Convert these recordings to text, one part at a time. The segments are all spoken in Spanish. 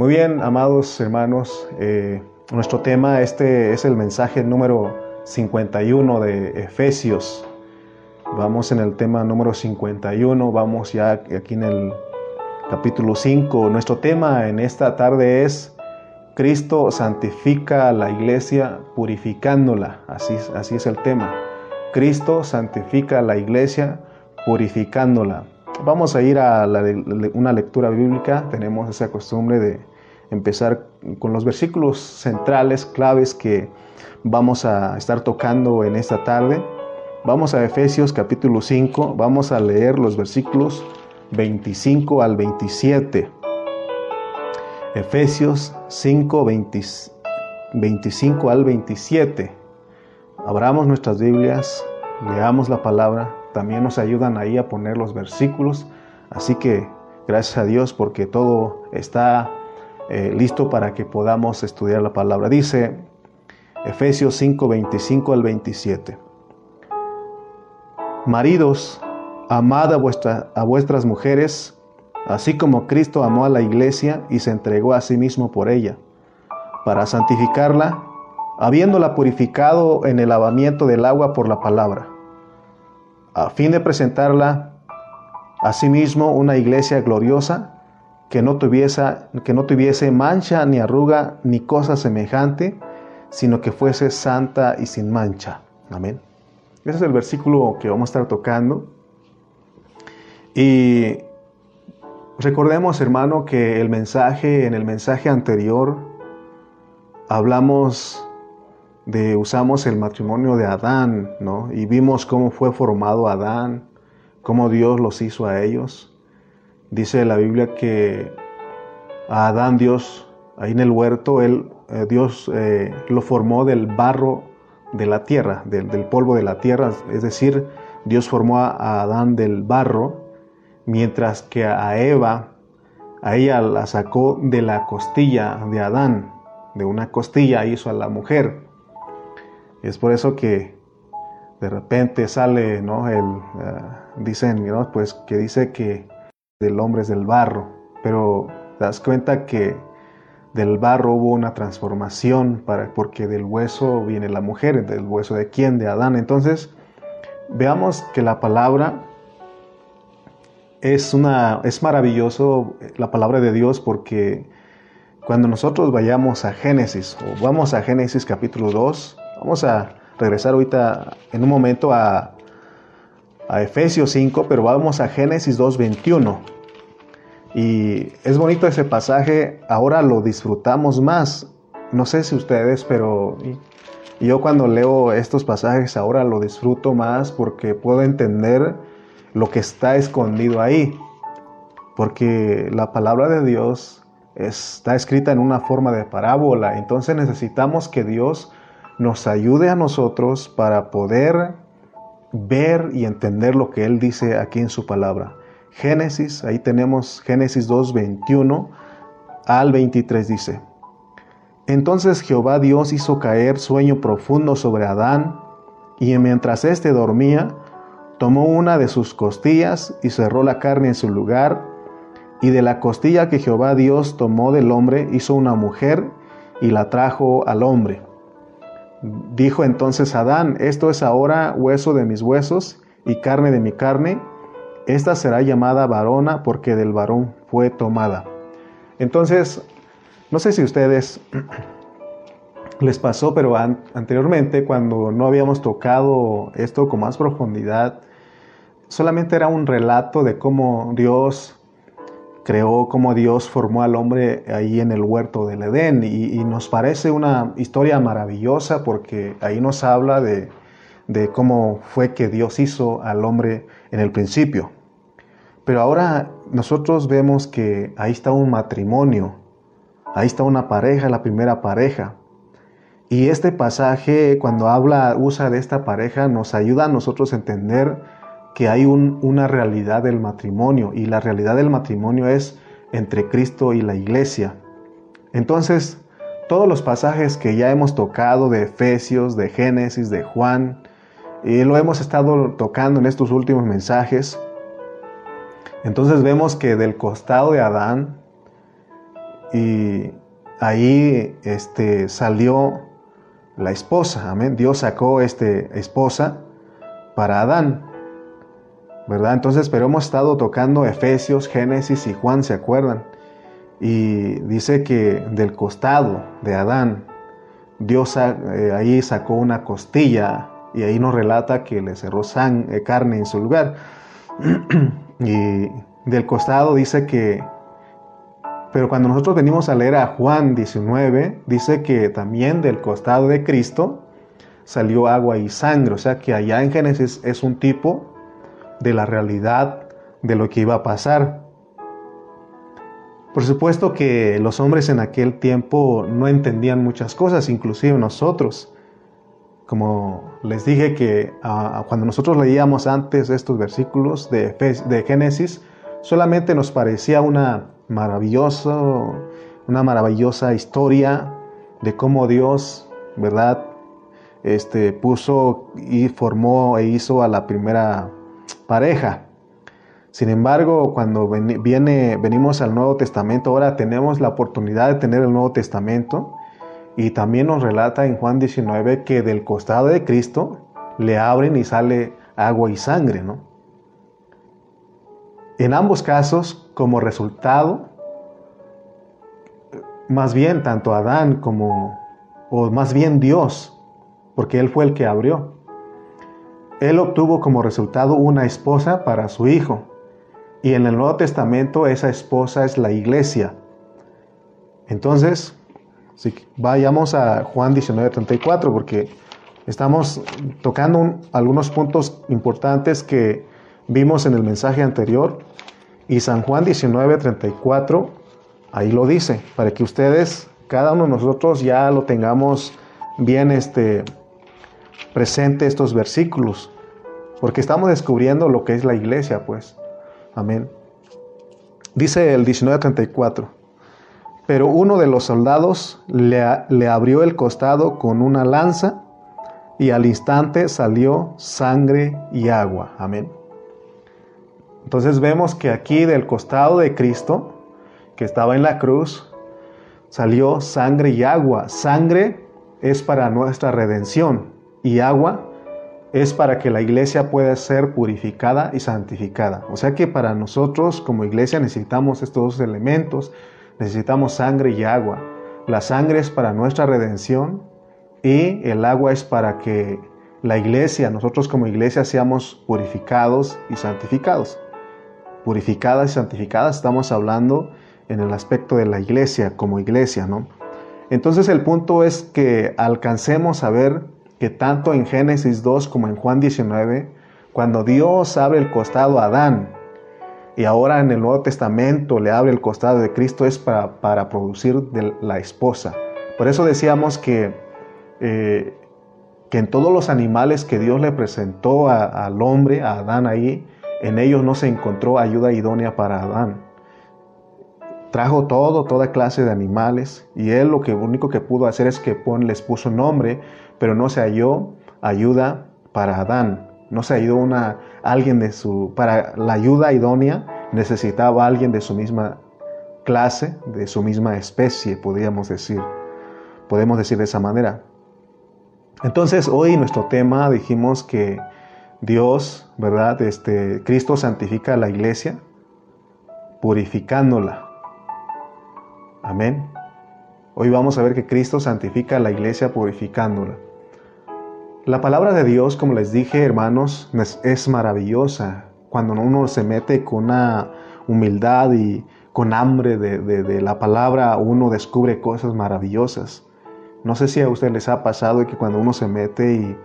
Muy bien, amados hermanos, eh, nuestro tema este es el mensaje número 51 de Efesios. Vamos en el tema número 51, vamos ya aquí en el capítulo 5. Nuestro tema en esta tarde es Cristo santifica a la iglesia purificándola. Así, así es el tema. Cristo santifica a la iglesia purificándola. Vamos a ir a una lectura bíblica. Tenemos esa costumbre de empezar con los versículos centrales, claves que vamos a estar tocando en esta tarde. Vamos a Efesios capítulo 5, vamos a leer los versículos 25 al 27. Efesios 5, 25 al 27. Abramos nuestras Biblias, leamos la palabra, también nos ayudan ahí a poner los versículos, así que gracias a Dios porque todo está eh, listo para que podamos estudiar la palabra. Dice Efesios 5, 25 al 27. Maridos, amad a, a vuestras mujeres, así como Cristo amó a la iglesia y se entregó a sí mismo por ella, para santificarla, habiéndola purificado en el lavamiento del agua por la palabra, a fin de presentarla a sí mismo una iglesia gloriosa, que no tuviese, que no tuviese mancha ni arruga ni cosa semejante, sino que fuese santa y sin mancha. Amén. Ese es el versículo que vamos a estar tocando. Y recordemos, hermano, que el mensaje, en el mensaje anterior, hablamos de, usamos el matrimonio de Adán, ¿no? Y vimos cómo fue formado Adán, cómo Dios los hizo a ellos. Dice la Biblia que a Adán Dios, ahí en el huerto, él, eh, Dios eh, lo formó del barro de la tierra, del, polvo de la tierra, es decir, Dios formó a Adán del barro, mientras que a Eva, a ella la sacó de la costilla de Adán, de una costilla hizo a la mujer. es por eso que de repente sale, ¿no? El, eh, dicen. Pues que dice que el hombre es del barro, pero te das cuenta que del barro hubo una transformación para, porque del hueso viene la mujer, del hueso de quién, de Adán. Entonces, veamos que la palabra es una es maravilloso la palabra de Dios porque cuando nosotros vayamos a Génesis o vamos a Génesis capítulo 2, vamos a regresar ahorita en un momento a, a Efesios 5, pero vamos a Génesis 2:21. Y es bonito ese pasaje, ahora lo disfrutamos más. No sé si ustedes, pero yo cuando leo estos pasajes ahora lo disfruto más porque puedo entender lo que está escondido ahí. Porque la palabra de Dios está escrita en una forma de parábola. Entonces necesitamos que Dios nos ayude a nosotros para poder ver y entender lo que Él dice aquí en su palabra. Génesis, ahí tenemos Génesis 2, 21 al 23 dice, Entonces Jehová Dios hizo caer sueño profundo sobre Adán, y mientras éste dormía, tomó una de sus costillas y cerró la carne en su lugar, y de la costilla que Jehová Dios tomó del hombre hizo una mujer y la trajo al hombre. Dijo entonces Adán, esto es ahora hueso de mis huesos y carne de mi carne, esta será llamada varona porque del varón fue tomada. Entonces, no sé si ustedes les pasó, pero anteriormente cuando no habíamos tocado esto con más profundidad, solamente era un relato de cómo Dios creó, cómo Dios formó al hombre ahí en el huerto del Edén. Y, y nos parece una historia maravillosa porque ahí nos habla de, de cómo fue que Dios hizo al hombre en el principio. Pero ahora nosotros vemos que ahí está un matrimonio, ahí está una pareja, la primera pareja. Y este pasaje, cuando habla, usa de esta pareja, nos ayuda a nosotros a entender que hay una realidad del matrimonio y la realidad del matrimonio es entre Cristo y la iglesia. Entonces, todos los pasajes que ya hemos tocado de Efesios, de Génesis, de Juan, y lo hemos estado tocando en estos últimos mensajes. Entonces vemos que del costado de Adán y ahí este, salió la esposa, amén. Dios sacó este esposa para Adán, ¿verdad? Entonces, pero hemos estado tocando Efesios, Génesis y Juan, ¿se acuerdan? Y dice que del costado de Adán, Dios eh, ahí sacó una costilla y ahí nos relata que le cerró eh, carne en su lugar. y del costado dice que pero cuando nosotros venimos a leer a Juan 19, dice que también del costado de Cristo salió agua y sangre. O sea que allá en Génesis es un tipo de la realidad de lo que iba a pasar. Por supuesto que los hombres en aquel tiempo no entendían muchas cosas, inclusive nosotros. Como les dije que ah, cuando nosotros leíamos antes estos versículos de, de Génesis, solamente nos parecía una maravilloso, una maravillosa historia de cómo Dios, ¿verdad? Este, puso y formó e hizo a la primera pareja. Sin embargo, cuando viene, venimos al Nuevo Testamento, ahora tenemos la oportunidad de tener el Nuevo Testamento y también nos relata en Juan 19 que del costado de Cristo le abren y sale agua y sangre, ¿no? En ambos casos, como resultado, más bien tanto Adán como, o más bien Dios, porque Él fue el que abrió, Él obtuvo como resultado una esposa para su hijo. Y en el Nuevo Testamento esa esposa es la iglesia. Entonces, si vayamos a Juan 19:34 porque estamos tocando algunos puntos importantes que vimos en el mensaje anterior y San Juan 19:34, ahí lo dice, para que ustedes, cada uno de nosotros ya lo tengamos bien este, presente estos versículos, porque estamos descubriendo lo que es la iglesia, pues. Amén. Dice el 19:34, pero uno de los soldados le, le abrió el costado con una lanza y al instante salió sangre y agua. Amén. Entonces vemos que aquí del costado de Cristo, que estaba en la cruz, salió sangre y agua. Sangre es para nuestra redención y agua es para que la iglesia pueda ser purificada y santificada. O sea que para nosotros como iglesia necesitamos estos dos elementos, necesitamos sangre y agua. La sangre es para nuestra redención y el agua es para que la iglesia, nosotros como iglesia, seamos purificados y santificados purificadas y santificadas, estamos hablando en el aspecto de la iglesia, como iglesia, ¿no? Entonces el punto es que alcancemos a ver que tanto en Génesis 2 como en Juan 19, cuando Dios abre el costado a Adán y ahora en el Nuevo Testamento le abre el costado de Cristo es para, para producir la esposa. Por eso decíamos que, eh, que en todos los animales que Dios le presentó al hombre, a Adán ahí, en ellos no se encontró ayuda idónea para Adán. Trajo todo, toda clase de animales, y él lo que único que pudo hacer es que les puso nombre, pero no se halló ayuda para Adán. No se halló una, alguien de su, para la ayuda idónea necesitaba alguien de su misma clase, de su misma especie, podríamos decir. Podemos decir de esa manera. Entonces hoy nuestro tema dijimos que Dios, ¿verdad? Este, Cristo santifica a la iglesia purificándola. Amén. Hoy vamos a ver que Cristo santifica a la iglesia purificándola. La palabra de Dios, como les dije, hermanos, es maravillosa. Cuando uno se mete con una humildad y con hambre de, de la palabra, uno descubre cosas maravillosas. No sé si a ustedes les ha pasado que cuando uno se mete y,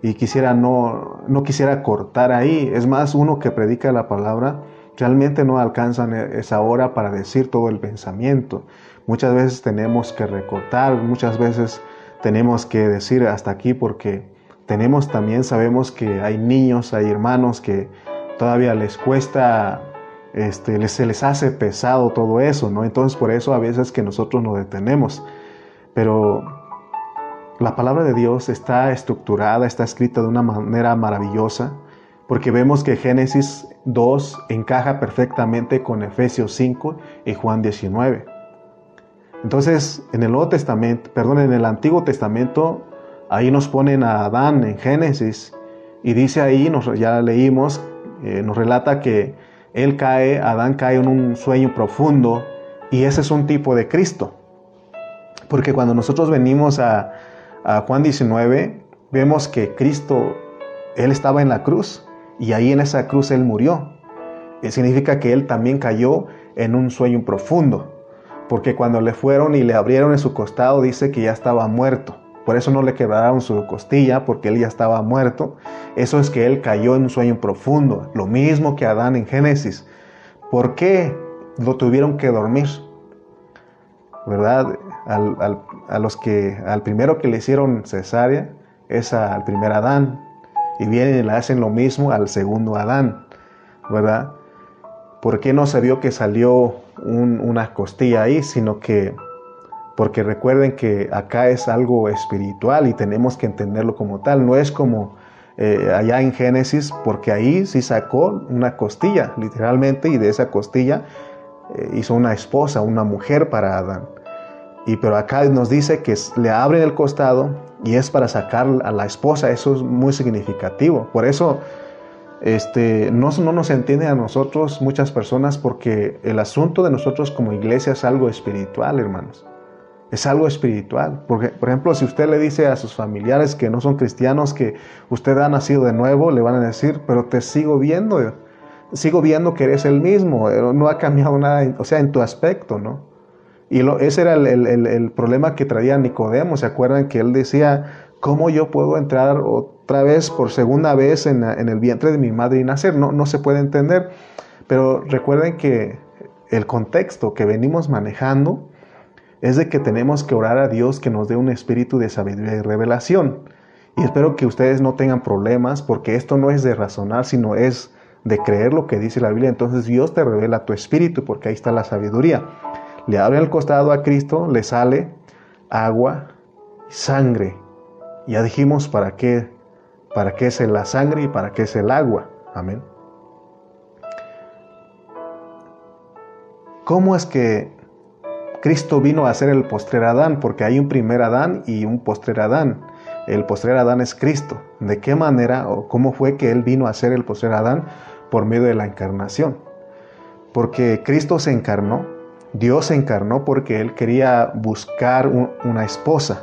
y quisiera no, no quisiera cortar ahí. Es más, uno que predica la palabra realmente no alcanza esa hora para decir todo el pensamiento. Muchas veces tenemos que recortar, muchas veces tenemos que decir hasta aquí porque tenemos también, sabemos que hay niños, hay hermanos que todavía les cuesta, este, se les hace pesado todo eso, ¿no? Entonces por eso a veces que nosotros nos detenemos. Pero la palabra de Dios está estructurada, está escrita de una manera maravillosa, porque vemos que Génesis 2 encaja perfectamente con Efesios 5 y Juan 19. Entonces, en el Nuevo Testamento, perdón, en el Antiguo Testamento, ahí nos ponen a Adán en Génesis y dice ahí, nos, ya leímos, eh, nos relata que él cae, Adán cae en un sueño profundo y ese es un tipo de Cristo. Porque cuando nosotros venimos a, Juan 19, vemos que Cristo, Él estaba en la cruz y ahí en esa cruz Él murió. Y significa que Él también cayó en un sueño profundo. Porque cuando le fueron y le abrieron en su costado, dice que ya estaba muerto. Por eso no le quebraron su costilla, porque él ya estaba muerto. Eso es que él cayó en un sueño profundo. Lo mismo que Adán en Génesis. ¿Por qué lo tuvieron que dormir? ¿Verdad? Al, a los que, al primero que le hicieron cesárea es al primer Adán. Y vienen y le hacen lo mismo al segundo Adán. ¿Verdad? ¿Por qué no se vio que salió una costilla ahí, sino que porque recuerden que acá es algo espiritual y tenemos que entenderlo como tal, no es como eh, allá en Génesis, porque ahí sí sacó una costilla, literalmente, y de esa costilla eh, hizo una esposa, una mujer para Adán. Y pero acá nos dice que le abren el costado y es para sacar a la esposa, eso es muy significativo. Por eso este, no, no nos entiende a nosotros muchas personas porque el asunto de nosotros como iglesia es algo espiritual, hermanos. Es algo espiritual. Porque, por ejemplo, si usted le dice a sus familiares que no son cristianos que usted ha nacido de nuevo, le van a decir, pero te sigo viendo, sigo viendo que eres el mismo, eh, no ha cambiado nada, o sea, en tu aspecto, ¿no? Y lo, ese era el, problema que traía Nicodemo. ¿Se acuerdan que él decía, ¿cómo yo puedo entrar otra vez por segunda vez en, en el vientre de mi madre y nacer? No, no se puede entender. Pero recuerden que el contexto que venimos manejando es de que tenemos que orar a Dios que nos dé un espíritu de sabiduría y revelación. Y espero que ustedes no tengan problemas porque esto no es de razonar, sino es de creer lo que dice la Biblia. Entonces Dios te revela tu espíritu porque ahí está la sabiduría. Le abre el costado a Cristo, le sale agua sangre. Ya dijimos para qué, para qué es la sangre y para qué es el agua. Amén. ¿Cómo es que Cristo vino a ser el postrer Adán, porque hay un primer Adán y un postrer Adán. El postrer Adán es Cristo. ¿De qué manera o cómo fue que Él vino a ser el postrer Adán? Por medio de la encarnación. Porque Cristo se encarnó, Dios se encarnó porque Él quería buscar una esposa.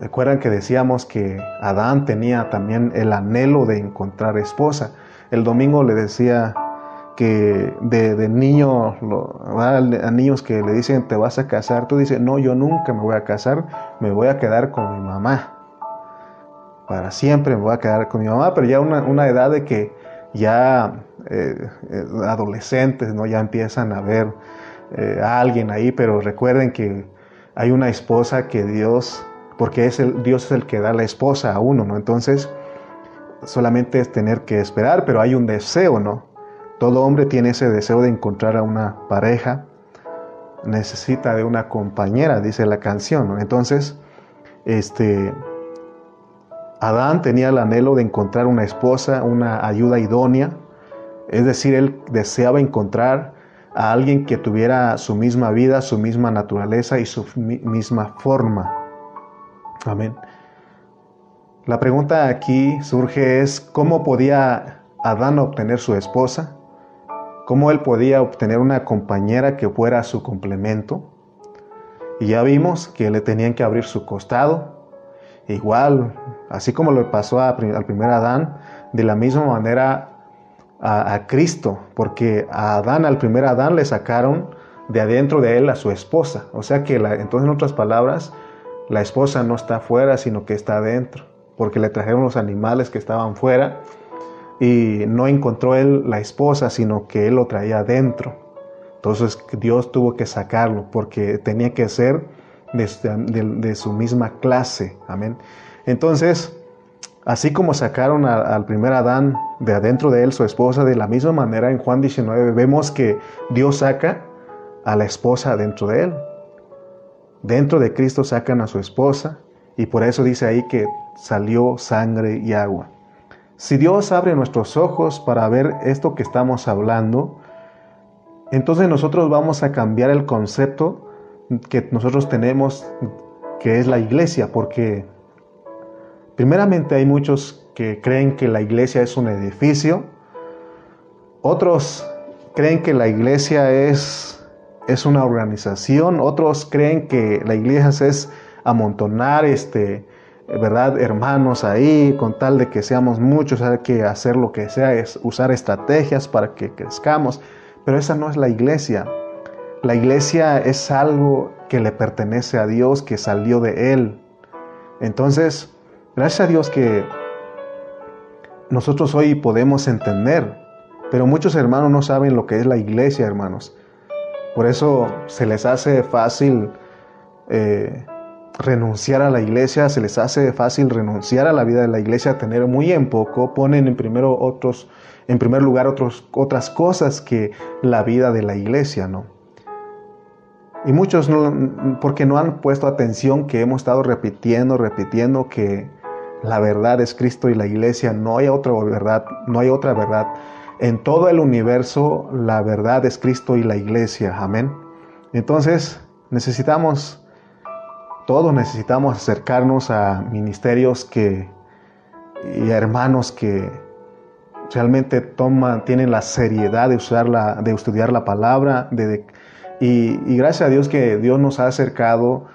Recuerdan que decíamos que Adán tenía también el anhelo de encontrar esposa. El domingo le decía que de, niño, a niños que le dicen te vas a casar, tú dices, no, yo nunca me voy a casar, me voy a quedar con mi mamá. Para siempre me voy a quedar con mi mamá, pero ya una, una edad de que ya eh, eh, adolescentes ¿no? ya empiezan a ver eh, a alguien ahí, pero recuerden que hay una esposa que Dios, porque es el, Dios es el que da la esposa a uno, ¿no? Entonces, solamente es tener que esperar, pero hay un deseo, ¿no? Todo hombre tiene ese deseo de encontrar a una pareja, necesita de una compañera, dice la canción. Entonces, este, Adán tenía el anhelo de encontrar una esposa, una ayuda idónea, es decir, él deseaba encontrar a alguien que tuviera su misma vida, su misma naturaleza y su misma forma. Amén. La pregunta aquí surge es, ¿cómo podía Adán obtener su esposa? Cómo él podía obtener una compañera que fuera su complemento. Y ya vimos que le tenían que abrir su costado. Igual, así como le pasó al primer Adán, de la misma manera a, Cristo, porque a Adán, al primer Adán, le sacaron de adentro de él a su esposa. O sea que, entonces, en otras palabras, la esposa no está afuera, sino que está adentro, porque le trajeron los animales que estaban fuera y no encontró él la esposa, sino que él lo traía adentro. Entonces Dios tuvo que sacarlo porque tenía que ser de, su misma clase. Amén. Entonces, así como sacaron al primer Adán de adentro de él, su esposa, de la misma manera en Juan 19 vemos que Dios saca a la esposa dentro de él. Dentro de Cristo sacan a su esposa y por eso dice ahí que salió sangre y agua. Si Dios abre nuestros ojos para ver esto que estamos hablando, entonces nosotros vamos a cambiar el concepto que nosotros tenemos, que es la iglesia, porque primeramente hay muchos que creen que la iglesia es un edificio, otros creen que la iglesia es, es una organización, otros creen que la iglesia es amontonar este, ¿verdad? Hermanos ahí, con tal de que seamos muchos, hay que hacer lo que sea, es usar estrategias para que crezcamos. Pero esa no es la iglesia. La iglesia es algo que le pertenece a Dios, que salió de Él. Entonces, gracias a Dios que nosotros hoy podemos entender, pero muchos hermanos no saben lo que es la iglesia, hermanos. Por eso se les hace fácil eh, renunciar a la iglesia, se les hace fácil renunciar a la vida de la iglesia, tener muy en poco, ponen en primero otros, en primer lugar otros, otras cosas que la vida de la iglesia, ¿no? Y muchos no, porque no han puesto atención que hemos estado repitiendo, repitiendo que la verdad es Cristo y la iglesia, no hay otra verdad, no hay otra verdad. En todo el universo la verdad es Cristo y la iglesia, amén. Entonces necesitamos todos necesitamos acercarnos a ministerios que, y a hermanos que realmente toman, tienen la seriedad de, de estudiar la palabra. Y gracias a Dios que Dios nos ha acercado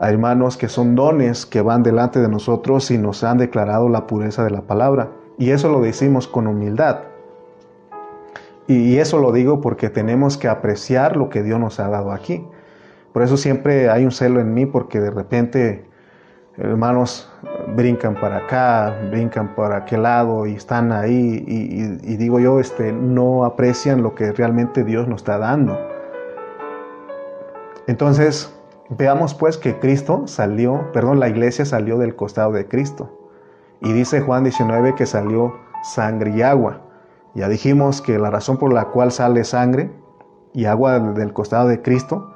a hermanos que son dones que van delante de nosotros y nos han declarado la pureza de la palabra. Y eso lo decimos con humildad. Y eso lo digo porque tenemos que apreciar lo que Dios nos ha dado aquí. Por eso siempre hay un celo en mí porque de repente hermanos brincan para acá, brincan para aquel lado y están ahí y, digo yo, este, no aprecian lo que realmente Dios nos está dando. Entonces, veamos pues que Cristo salió, perdón, la iglesia salió del costado de Cristo. Y dice Juan 19 que salió sangre y agua. Ya dijimos que la razón por la cual sale sangre y agua del costado de Cristo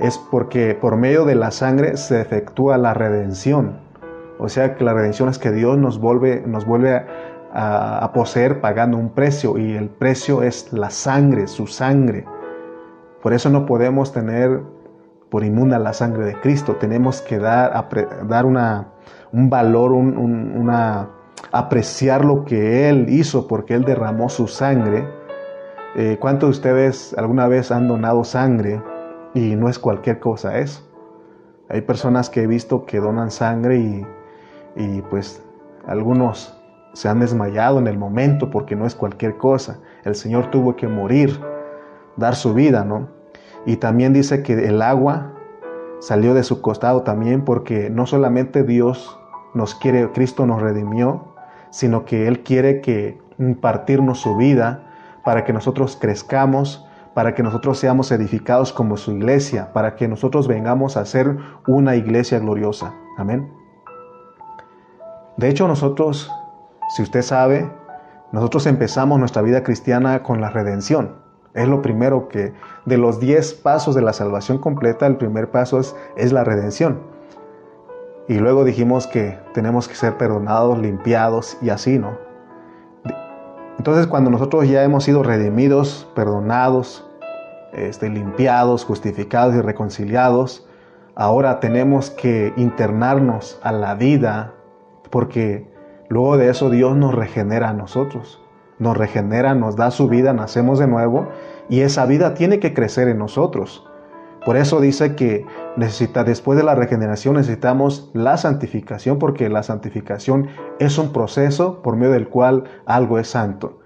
es porque por medio de la sangre se efectúa la redención. O sea que la redención es que Dios nos vuelve, nos vuelve a, poseer pagando un precio y el precio es la sangre, su sangre. Por eso no podemos tener por inmunda la sangre de Cristo. Tenemos que dar, dar una, un valor, una, apreciar lo que Él hizo porque Él derramó su sangre. Eh, ¿Cuántos de ustedes alguna vez han donado sangre? Y no es cualquier cosa eso. Hay personas que he visto que donan sangre y, y pues algunos se han desmayado en el momento porque no es cualquier cosa. El Señor tuvo que morir, dar su vida, ¿no? Y también dice que el agua salió de su costado también porque no solamente Dios nos quiere, Cristo nos redimió, sino que Él quiere que impartirnos su vida para que nosotros crezcamos para que nosotros seamos edificados como su iglesia, para que nosotros vengamos a ser una iglesia gloriosa. Amén. De hecho, nosotros, si usted sabe, nosotros empezamos nuestra vida cristiana con la redención. Es lo primero que, de los diez pasos de la salvación completa, el primer paso es, es la redención. Y luego dijimos que tenemos que ser perdonados, limpiados y así, ¿no? Entonces cuando nosotros ya hemos sido redimidos, perdonados, este, limpiados, justificados y reconciliados, ahora tenemos que internarnos a la vida porque luego de eso Dios nos regenera a nosotros. Nos regenera, nos da su vida, nacemos de nuevo y esa vida tiene que crecer en nosotros. Por eso dice que necesita, después de la regeneración necesitamos la santificación, porque la santificación es un proceso por medio del cual algo es santo.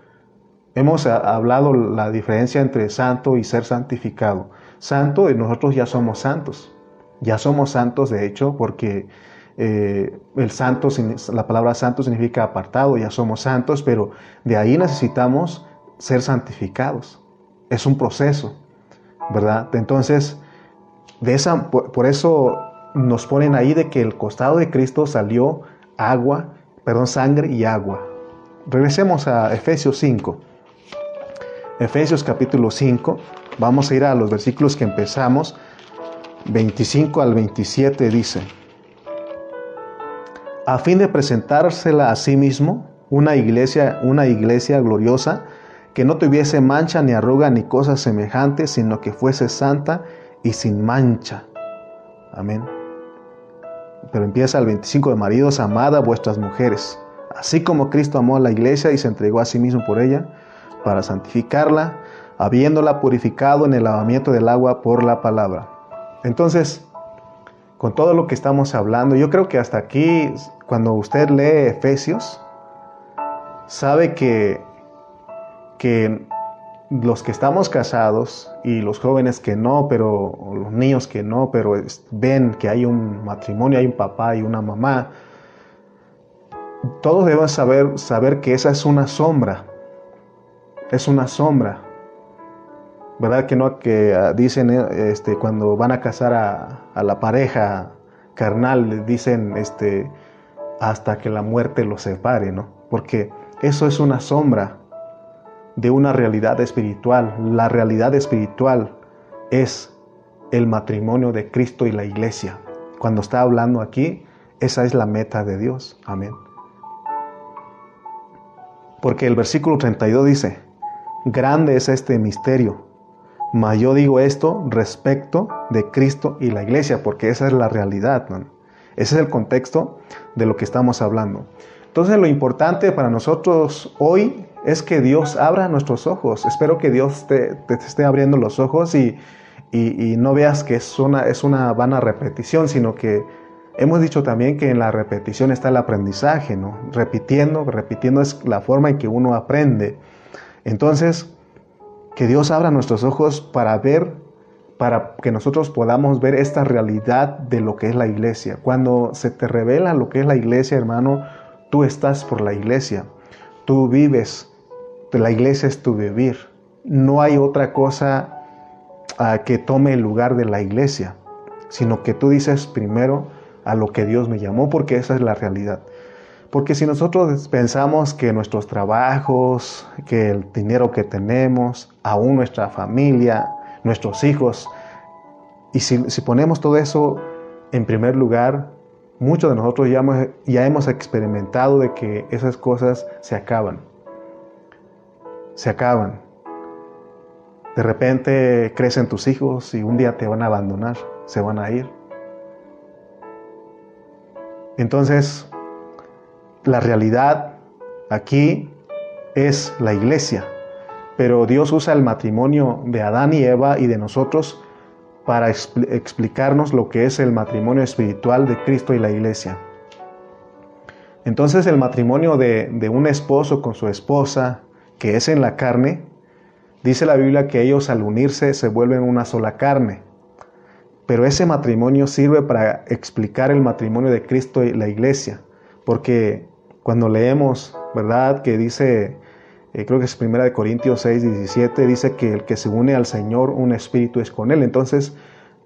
Hemos hablado la diferencia entre santo y ser santificado. Santo, y nosotros ya somos santos. Ya somos santos, de hecho, porque eh, el santo, la palabra santo significa apartado, ya somos santos, pero de ahí necesitamos ser santificados. Es un proceso, ¿verdad? Entonces, de esa, por, eso nos ponen ahí de que el costado de Cristo salió agua, perdón, sangre y agua. Regresemos a Efesios 5. Efesios capítulo 5, vamos a ir a los versículos que empezamos, 25 al 27 dice, a fin de presentársela a sí mismo, una iglesia, una iglesia gloriosa, que no tuviese mancha ni arruga ni cosas semejantes, sino que fuese santa y sin mancha. Amén. Pero empieza el 25 de maridos, amad a vuestras mujeres, así como Cristo amó a la iglesia y se entregó a sí mismo por ella, para santificarla, habiéndola purificado en el lavamiento del agua por la palabra. Entonces, con todo lo que estamos hablando, yo creo que hasta aquí, cuando usted lee Efesios, sabe que, que los que estamos casados y los jóvenes que no, pero los niños que no, pero ven que hay un matrimonio, hay un papá y una mamá, todos deben saber, saber que esa es una sombra, es una sombra. ¿Verdad que no? Que ah, dicen eh, este, cuando van a casar a, a la pareja carnal, dicen este, hasta que la muerte los separe, ¿no? Porque eso es una sombra de una realidad espiritual. La realidad espiritual es el matrimonio de Cristo y la iglesia. Cuando está hablando aquí, esa es la meta de Dios. Amén. Porque el versículo 32 dice, grande es este misterio, mas yo digo esto respecto de Cristo y la iglesia, porque esa es la realidad. Ese es el contexto de lo que estamos hablando. Entonces lo importante para nosotros hoy es que Dios abra nuestros ojos. Espero que Dios te, esté abriendo los ojos y, no veas que es una, es una vana repetición, sino que hemos dicho también que en la repetición está el aprendizaje, ¿no? Repitiendo, repitiendo es la forma en que uno aprende. Entonces, que Dios abra nuestros ojos para ver, para que nosotros podamos ver esta realidad de lo que es la iglesia. Cuando se te revela lo que es la iglesia, hermano, Tú estás por la iglesia, tú vives, la iglesia es tu vivir. No hay otra cosa ah, que tome el lugar de la iglesia, sino que tú dices primero a lo que Dios me llamó, porque esa es la realidad. Porque si nosotros pensamos que nuestros trabajos, que el dinero que tenemos, aún nuestra familia, nuestros hijos, y si, ponemos todo eso en primer lugar, muchos de nosotros ya hemos, ya hemos experimentado de que esas cosas se acaban. Se acaban. De repente crecen tus hijos y un día te van a abandonar, se van a ir. Entonces, la realidad aquí es la iglesia, pero Dios usa el matrimonio de Adán y Eva y de nosotros para explicarnos lo que es el matrimonio espiritual de Cristo y la iglesia. Entonces el matrimonio de, de, un esposo con su esposa, que es en la carne, dice la Biblia que ellos al unirse se vuelven una sola carne. Pero ese matrimonio sirve para explicar el matrimonio de Cristo y la iglesia, porque cuando leemos, ¿verdad? Que dice eh, creo que es primera de Corintios 6, 17, dice que el que se une al Señor, un espíritu es con él. Entonces,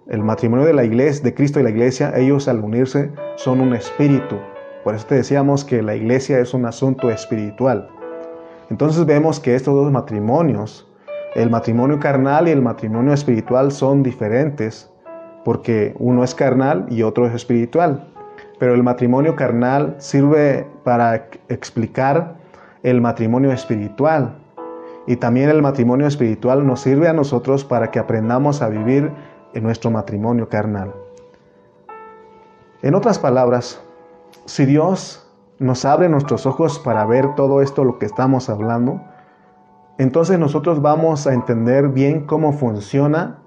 el matrimonio de la iglesia, de Cristo y la iglesia, ellos al unirse son un espíritu. Por eso te decíamos que la iglesia es un asunto espiritual. Entonces vemos que estos dos matrimonios, el matrimonio carnal y el matrimonio espiritual son diferentes, porque uno es carnal y otro es espiritual. Pero el matrimonio carnal sirve para explicar el matrimonio espiritual. Y también el matrimonio espiritual nos sirve a nosotros para que aprendamos a vivir en nuestro matrimonio carnal. En otras palabras, si Dios nos abre nuestros ojos para ver todo esto lo que estamos hablando, entonces nosotros vamos a entender bien cómo funciona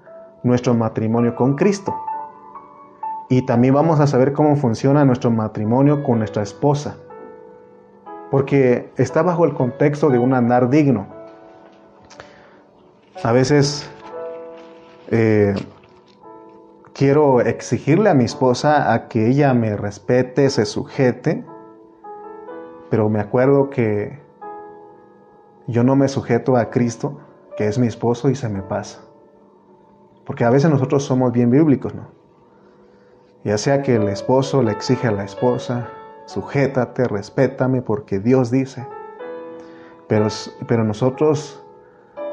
nuestro matrimonio con Cristo. Y también vamos a saber cómo funciona nuestro matrimonio con nuestra esposa porque está bajo el contexto de un andar digno. A veces eh, quiero exigirle a mi esposa a que ella me respete, se sujete, pero me acuerdo que yo no me sujeto a Cristo, que es mi esposo, y se me pasa. Porque a veces nosotros somos bien bíblicos, ¿no? Ya sea que el esposo le exige a la esposa, sujétate, respétame, porque Dios dice. Pero, pero nosotros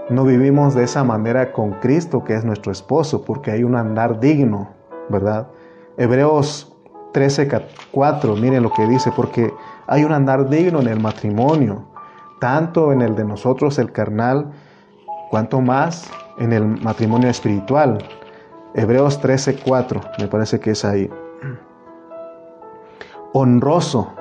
no vivimos de esa manera con Cristo, que es nuestro esposo, porque hay un andar digno, ¿verdad? Hebreos 13, 4, miren lo que dice, porque hay un andar digno en el matrimonio, tanto en el de nosotros, el carnal, cuanto más en el matrimonio espiritual. Hebreos 13:4, me parece que es ahí. Honroso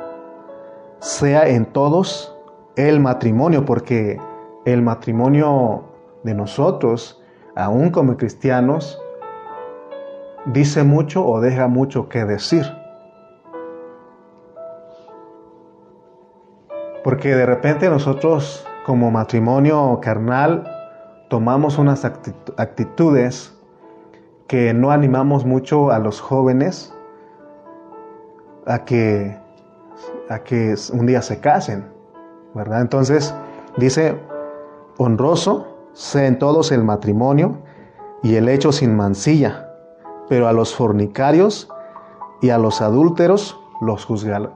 sea en todos el matrimonio, porque el matrimonio de nosotros, aún como cristianos, dice mucho o deja mucho que decir. Porque de repente nosotros como matrimonio carnal tomamos unas actitudes que no animamos mucho a los jóvenes a que, a que un día se casen, ¿verdad? Entonces dice, honroso sea en todos el matrimonio y el hecho sin mancilla, pero a los fornicarios y a los adúlteros los,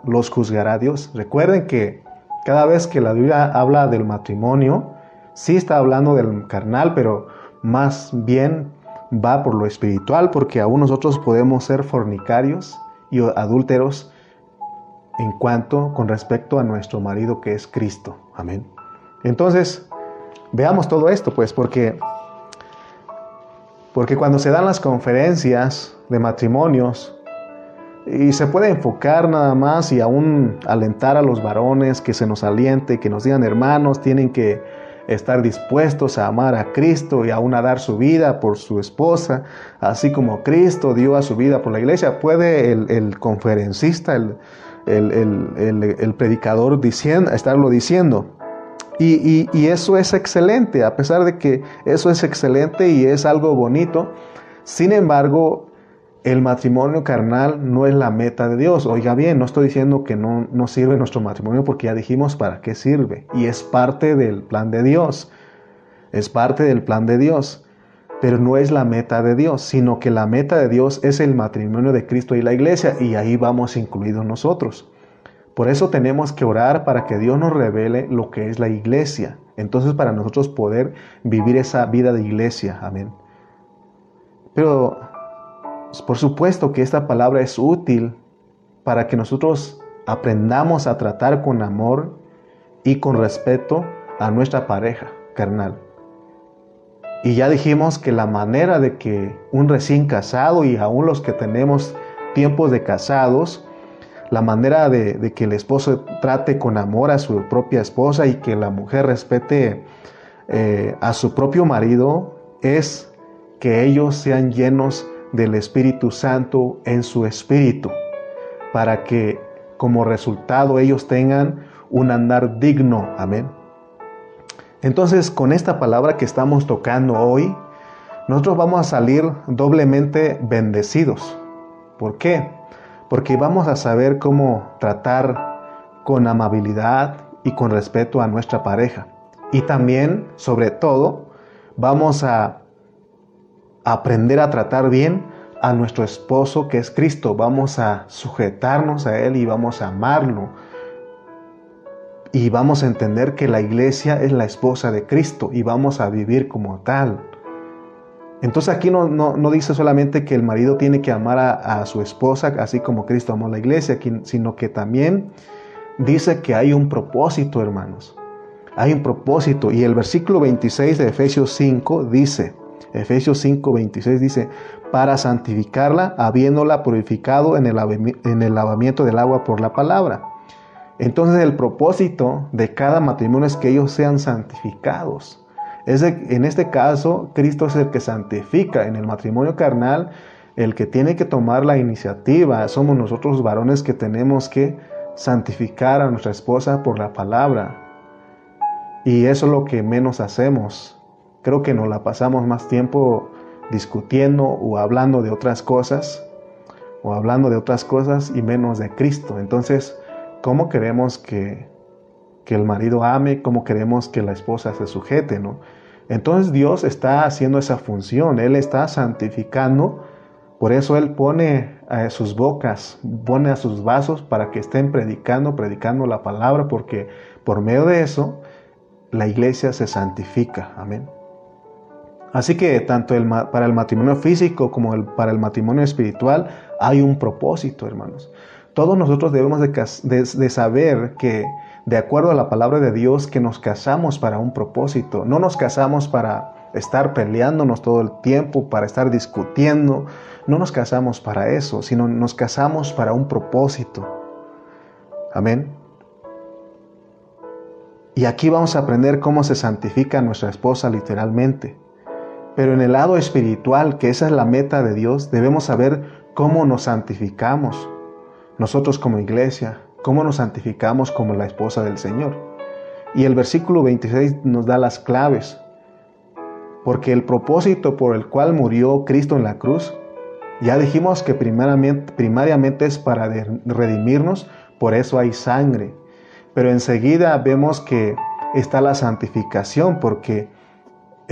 los juzgará Dios. Recuerden que cada vez que la Biblia habla del matrimonio, sí está hablando del carnal, pero más bien va por lo espiritual, porque aún nosotros podemos ser fornicarios y adúlteros en cuanto con respecto a nuestro marido que es Cristo. Amén. Entonces, veamos todo esto, pues, porque porque cuando se dan las conferencias de matrimonios y se puede enfocar nada más y aún alentar a los varones que se nos aliente, que nos digan hermanos, tienen que estar dispuestos a amar a Cristo y aún a dar su vida por su esposa, así como Cristo dio a su vida por la iglesia. Puede el, conferencista, el, el, predicador diciendo, estarlo diciendo. Y, y, eso es excelente, a pesar de que eso es excelente y es algo bonito. Sin embargo, el matrimonio carnal no es la meta de Dios. Oiga bien, no estoy diciendo que no, no sirve nuestro matrimonio porque ya dijimos para qué sirve. Y es parte del plan de Dios. Es parte del plan de Dios. Pero no es la meta de Dios, sino que la meta de Dios es el matrimonio de Cristo y la iglesia. Y ahí vamos incluidos nosotros. Por eso tenemos que orar para que Dios nos revele lo que es la iglesia. Entonces para nosotros poder vivir esa vida de iglesia. Amén. Pero por supuesto que esta palabra es útil para que nosotros aprendamos a tratar con amor y con respeto a nuestra pareja carnal. Y ya dijimos que la manera de que un recién casado y aún los que tenemos tiempos de casados, la manera de, que el esposo trate con amor a su propia esposa y que la mujer respete eh, a su propio marido es que ellos sean llenos del Espíritu Santo en su espíritu, para que como resultado ellos tengan un andar digno. Amén. Entonces, con esta palabra que estamos tocando hoy, nosotros vamos a salir doblemente bendecidos. ¿Por qué? Porque vamos a saber cómo tratar con amabilidad y con respeto a nuestra pareja. Y también, sobre todo, vamos a aprender a tratar bien a nuestro esposo que es Cristo. Vamos a sujetarnos a Él y vamos a amarlo. Y vamos a entender que la iglesia es la esposa de Cristo y vamos a vivir como tal. Entonces aquí no, no, dice solamente que el marido tiene que amar a, a, su esposa así como Cristo amó a la iglesia, sino que también dice que hay un propósito, hermanos. Hay un propósito. Y el versículo 26 de Efesios 5 dice, Efesios 5, 26 dice, para santificarla, habiéndola purificado en el, en el lavamiento del agua por la palabra. Entonces el propósito de cada matrimonio es que ellos sean santificados. Es en este caso, Cristo es el que santifica en el matrimonio carnal, el que tiene que tomar la iniciativa. Somos nosotros varones que tenemos que santificar a nuestra esposa por la palabra. Y eso es lo que menos hacemos. Creo que nos la pasamos más tiempo discutiendo o hablando de otras cosas, o hablando de otras cosas y menos de Cristo. Entonces, ¿cómo queremos que, que el marido ame? ¿Cómo queremos que la esposa se sujete? ¿no? Entonces Dios está haciendo esa función, Él está santificando, por eso Él pone a sus bocas, pone a sus vasos para que estén predicando, predicando la palabra, porque por medio de eso la iglesia se santifica. Amén. Así que tanto para el matrimonio físico como para el matrimonio espiritual hay un propósito, hermanos. Todos nosotros debemos de, saber que, de acuerdo a la palabra de Dios, que nos casamos para un propósito. No nos casamos para estar peleándonos todo el tiempo, para estar discutiendo. No nos casamos para eso, sino nos casamos para un propósito. Amén. Y aquí vamos a aprender cómo se santifica nuestra esposa literalmente. Pero en el lado espiritual, que esa es la meta de Dios, debemos saber cómo nos santificamos. Nosotros como iglesia, cómo nos santificamos como la esposa del Señor. Y el versículo 26 nos da las claves. Porque el propósito por el cual murió Cristo en la cruz, ya dijimos que primariamente, primariamente es para redimirnos, por eso hay sangre. Pero enseguida vemos que está la santificación, porque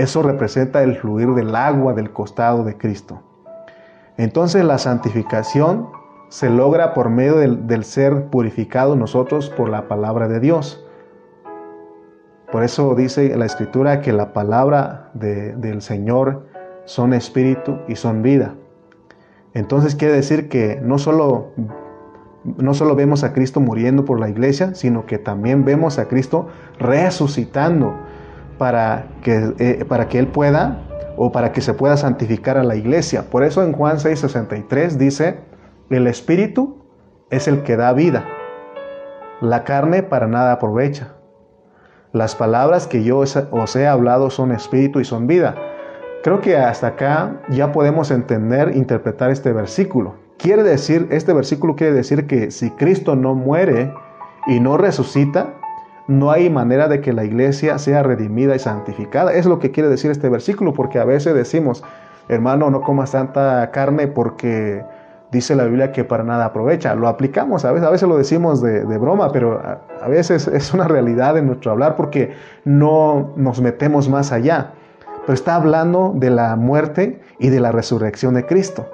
eso representa el fluir del agua del costado de Cristo. Entonces la santificación se logra por medio del, ser purificado nosotros por la palabra de Dios. Por eso dice la escritura que la palabra del Señor son espíritu y son vida. Entonces quiere decir que no solo, no solo vemos a Cristo muriendo por la iglesia, sino que también vemos a Cristo resucitando para que, eh, para que Él pueda o para que se pueda santificar a la iglesia. Por eso en Juan 6:63 dice, el espíritu es el que da vida, la carne para nada aprovecha. Las palabras que yo os he hablado son espíritu y son vida. Creo que hasta acá ya podemos entender, interpretar este versículo. Quiere decir, este versículo quiere decir que si Cristo no muere y no resucita, no hay manera de que la iglesia sea redimida y santificada. Es lo que quiere decir este versículo, porque a veces decimos, hermano, no comas tanta carne porque dice la Biblia que para nada aprovecha. Lo aplicamos, a veces, a veces lo decimos de, broma, pero a, veces es una realidad en nuestro hablar porque no nos metemos más allá. Pero está hablando de la muerte y de la resurrección de Cristo.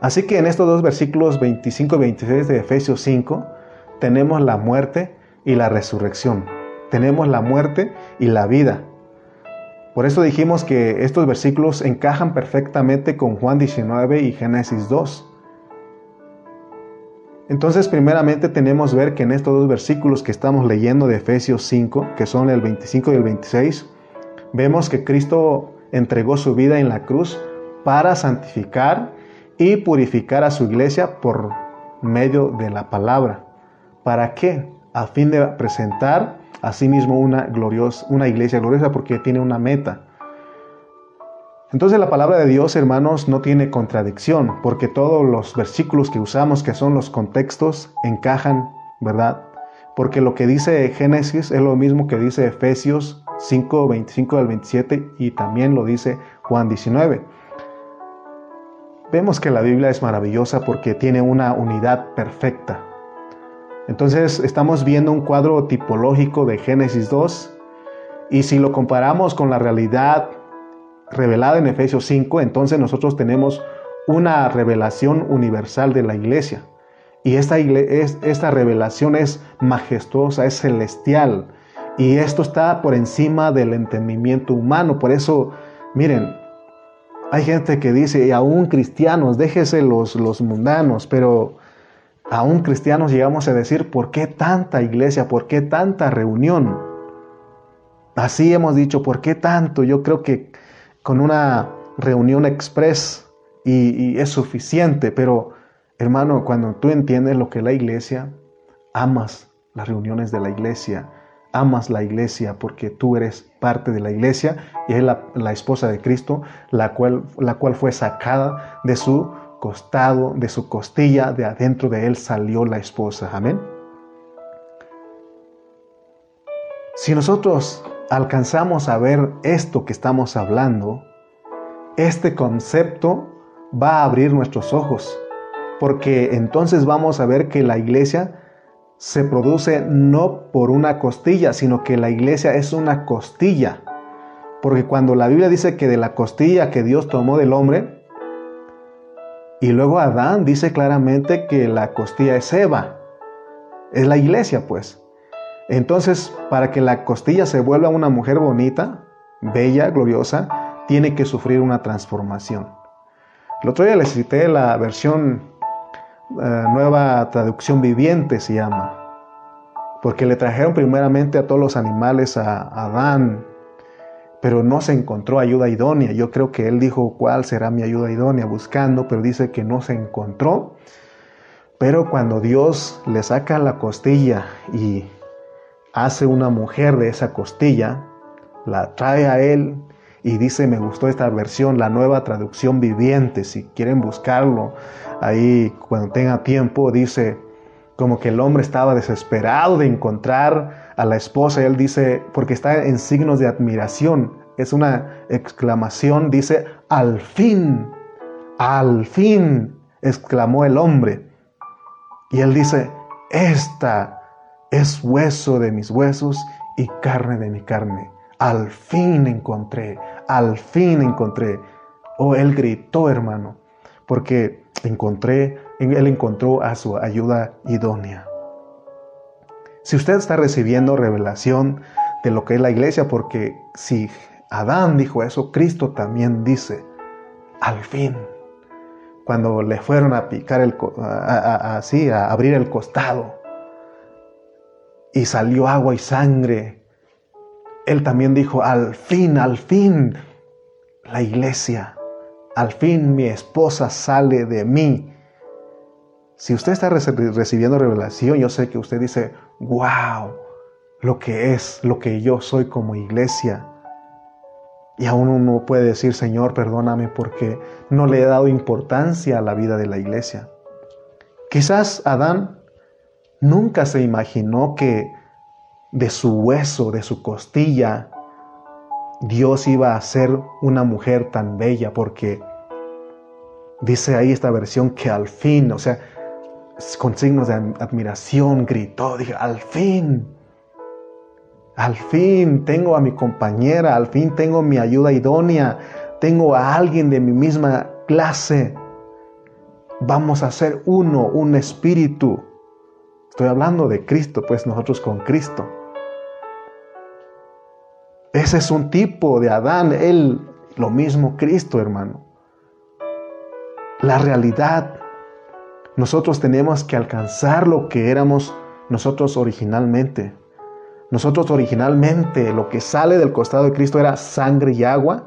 Así que en estos dos versículos 25 y 26 de Efesios 5, tenemos la muerte y la resurrección. Tenemos la muerte y la vida. Por eso dijimos que estos versículos encajan perfectamente con Juan 19 y Génesis 2. Entonces, primeramente tenemos ver que en estos dos versículos que estamos leyendo de Efesios 5, que son el 25 y el 26, vemos que Cristo entregó su vida en la cruz para santificar y purificar a su iglesia por medio de la palabra. ¿Para qué? A fin de presentar a sí mismo una, gloriosa, una iglesia gloriosa porque tiene una meta. Entonces la palabra de Dios, hermanos, no tiene contradicción, porque todos los versículos que usamos, que son los contextos, encajan, ¿verdad? Porque lo que dice Génesis es lo mismo que dice Efesios 5, 25 al 27 y también lo dice Juan 19. Vemos que la Biblia es maravillosa porque tiene una unidad perfecta. Entonces estamos viendo un cuadro tipológico de Génesis 2 y si lo comparamos con la realidad revelada en Efesios 5, entonces nosotros tenemos una revelación universal de la iglesia. Y esta, esta revelación es majestuosa, es celestial. Y esto está por encima del entendimiento humano. Por eso, miren, hay gente que dice, aún cristianos, déjese los, los mundanos, pero aún cristianos llegamos a decir, ¿por qué tanta iglesia? ¿Por qué tanta reunión? Así hemos dicho, ¿por qué tanto? Yo creo que con una reunión express y, es suficiente, pero hermano, cuando tú entiendes lo que es la iglesia, amas las reuniones de la iglesia, amas la iglesia porque tú eres parte de la iglesia y es la, la esposa de Cristo, la cual, la cual fue sacada de su costado, de su costilla, de adentro de él salió la esposa. Amén. Si nosotros alcanzamos a ver esto que estamos hablando, este concepto va a abrir nuestros ojos, porque entonces vamos a ver que la iglesia se produce no por una costilla, sino que la iglesia es una costilla. Porque cuando la Biblia dice que de la costilla que Dios tomó del hombre, y luego Adán dice claramente que la costilla es Eva, es la iglesia pues. Entonces, para que la costilla se vuelva una mujer bonita, bella, gloriosa, tiene que sufrir una transformación. El otro día les cité la versión eh, nueva traducción viviente, se llama, porque le trajeron primeramente a todos los animales a Adán pero no se encontró ayuda idónea. Yo creo que él dijo, ¿cuál será mi ayuda idónea? Buscando, pero dice que no se encontró. Pero cuando Dios le saca la costilla y hace una mujer de esa costilla, la trae a él y dice, me gustó esta versión, la nueva traducción viviente, si quieren buscarlo, ahí cuando tenga tiempo, dice, como que el hombre estaba desesperado de encontrar a la esposa, él dice, porque está en signos de admiración, es una exclamación, dice, al fin, al fin, exclamó el hombre. Y él dice, esta es hueso de mis huesos y carne de mi carne. Al fin encontré, al fin encontré. Oh, él gritó, hermano, porque encontré, él encontró a su ayuda idónea. Si usted está recibiendo revelación de lo que es la iglesia, porque si Adán dijo eso, Cristo también dice, al fin, cuando le fueron a picar el, así, a abrir el costado, y salió agua y sangre él también dijo, al fin, al fin, la iglesia, al fin mi esposa sale de mí. Si usted está recibiendo revelación, yo sé que usted dice, wow, lo que es, lo que yo soy como iglesia. Y aún uno puede decir, Señor, perdóname porque no le he dado importancia a la vida de la iglesia. Quizás Adán nunca se imaginó que de su hueso, de su costilla, Dios iba a ser una mujer tan bella porque dice ahí esta versión que al fin, o sea, con signos de admiración gritó, dije, al fin, al fin tengo a mi compañera, al fin tengo mi ayuda idónea, tengo a alguien de mi misma clase. Vamos a ser uno, un espíritu. Estoy hablando de Cristo, pues nosotros con Cristo. Ese es un tipo de Adán, él, lo mismo Cristo, hermano. La realidad, nosotros tenemos que alcanzar lo que éramos nosotros originalmente. Nosotros originalmente lo que sale del costado de Cristo era sangre y agua,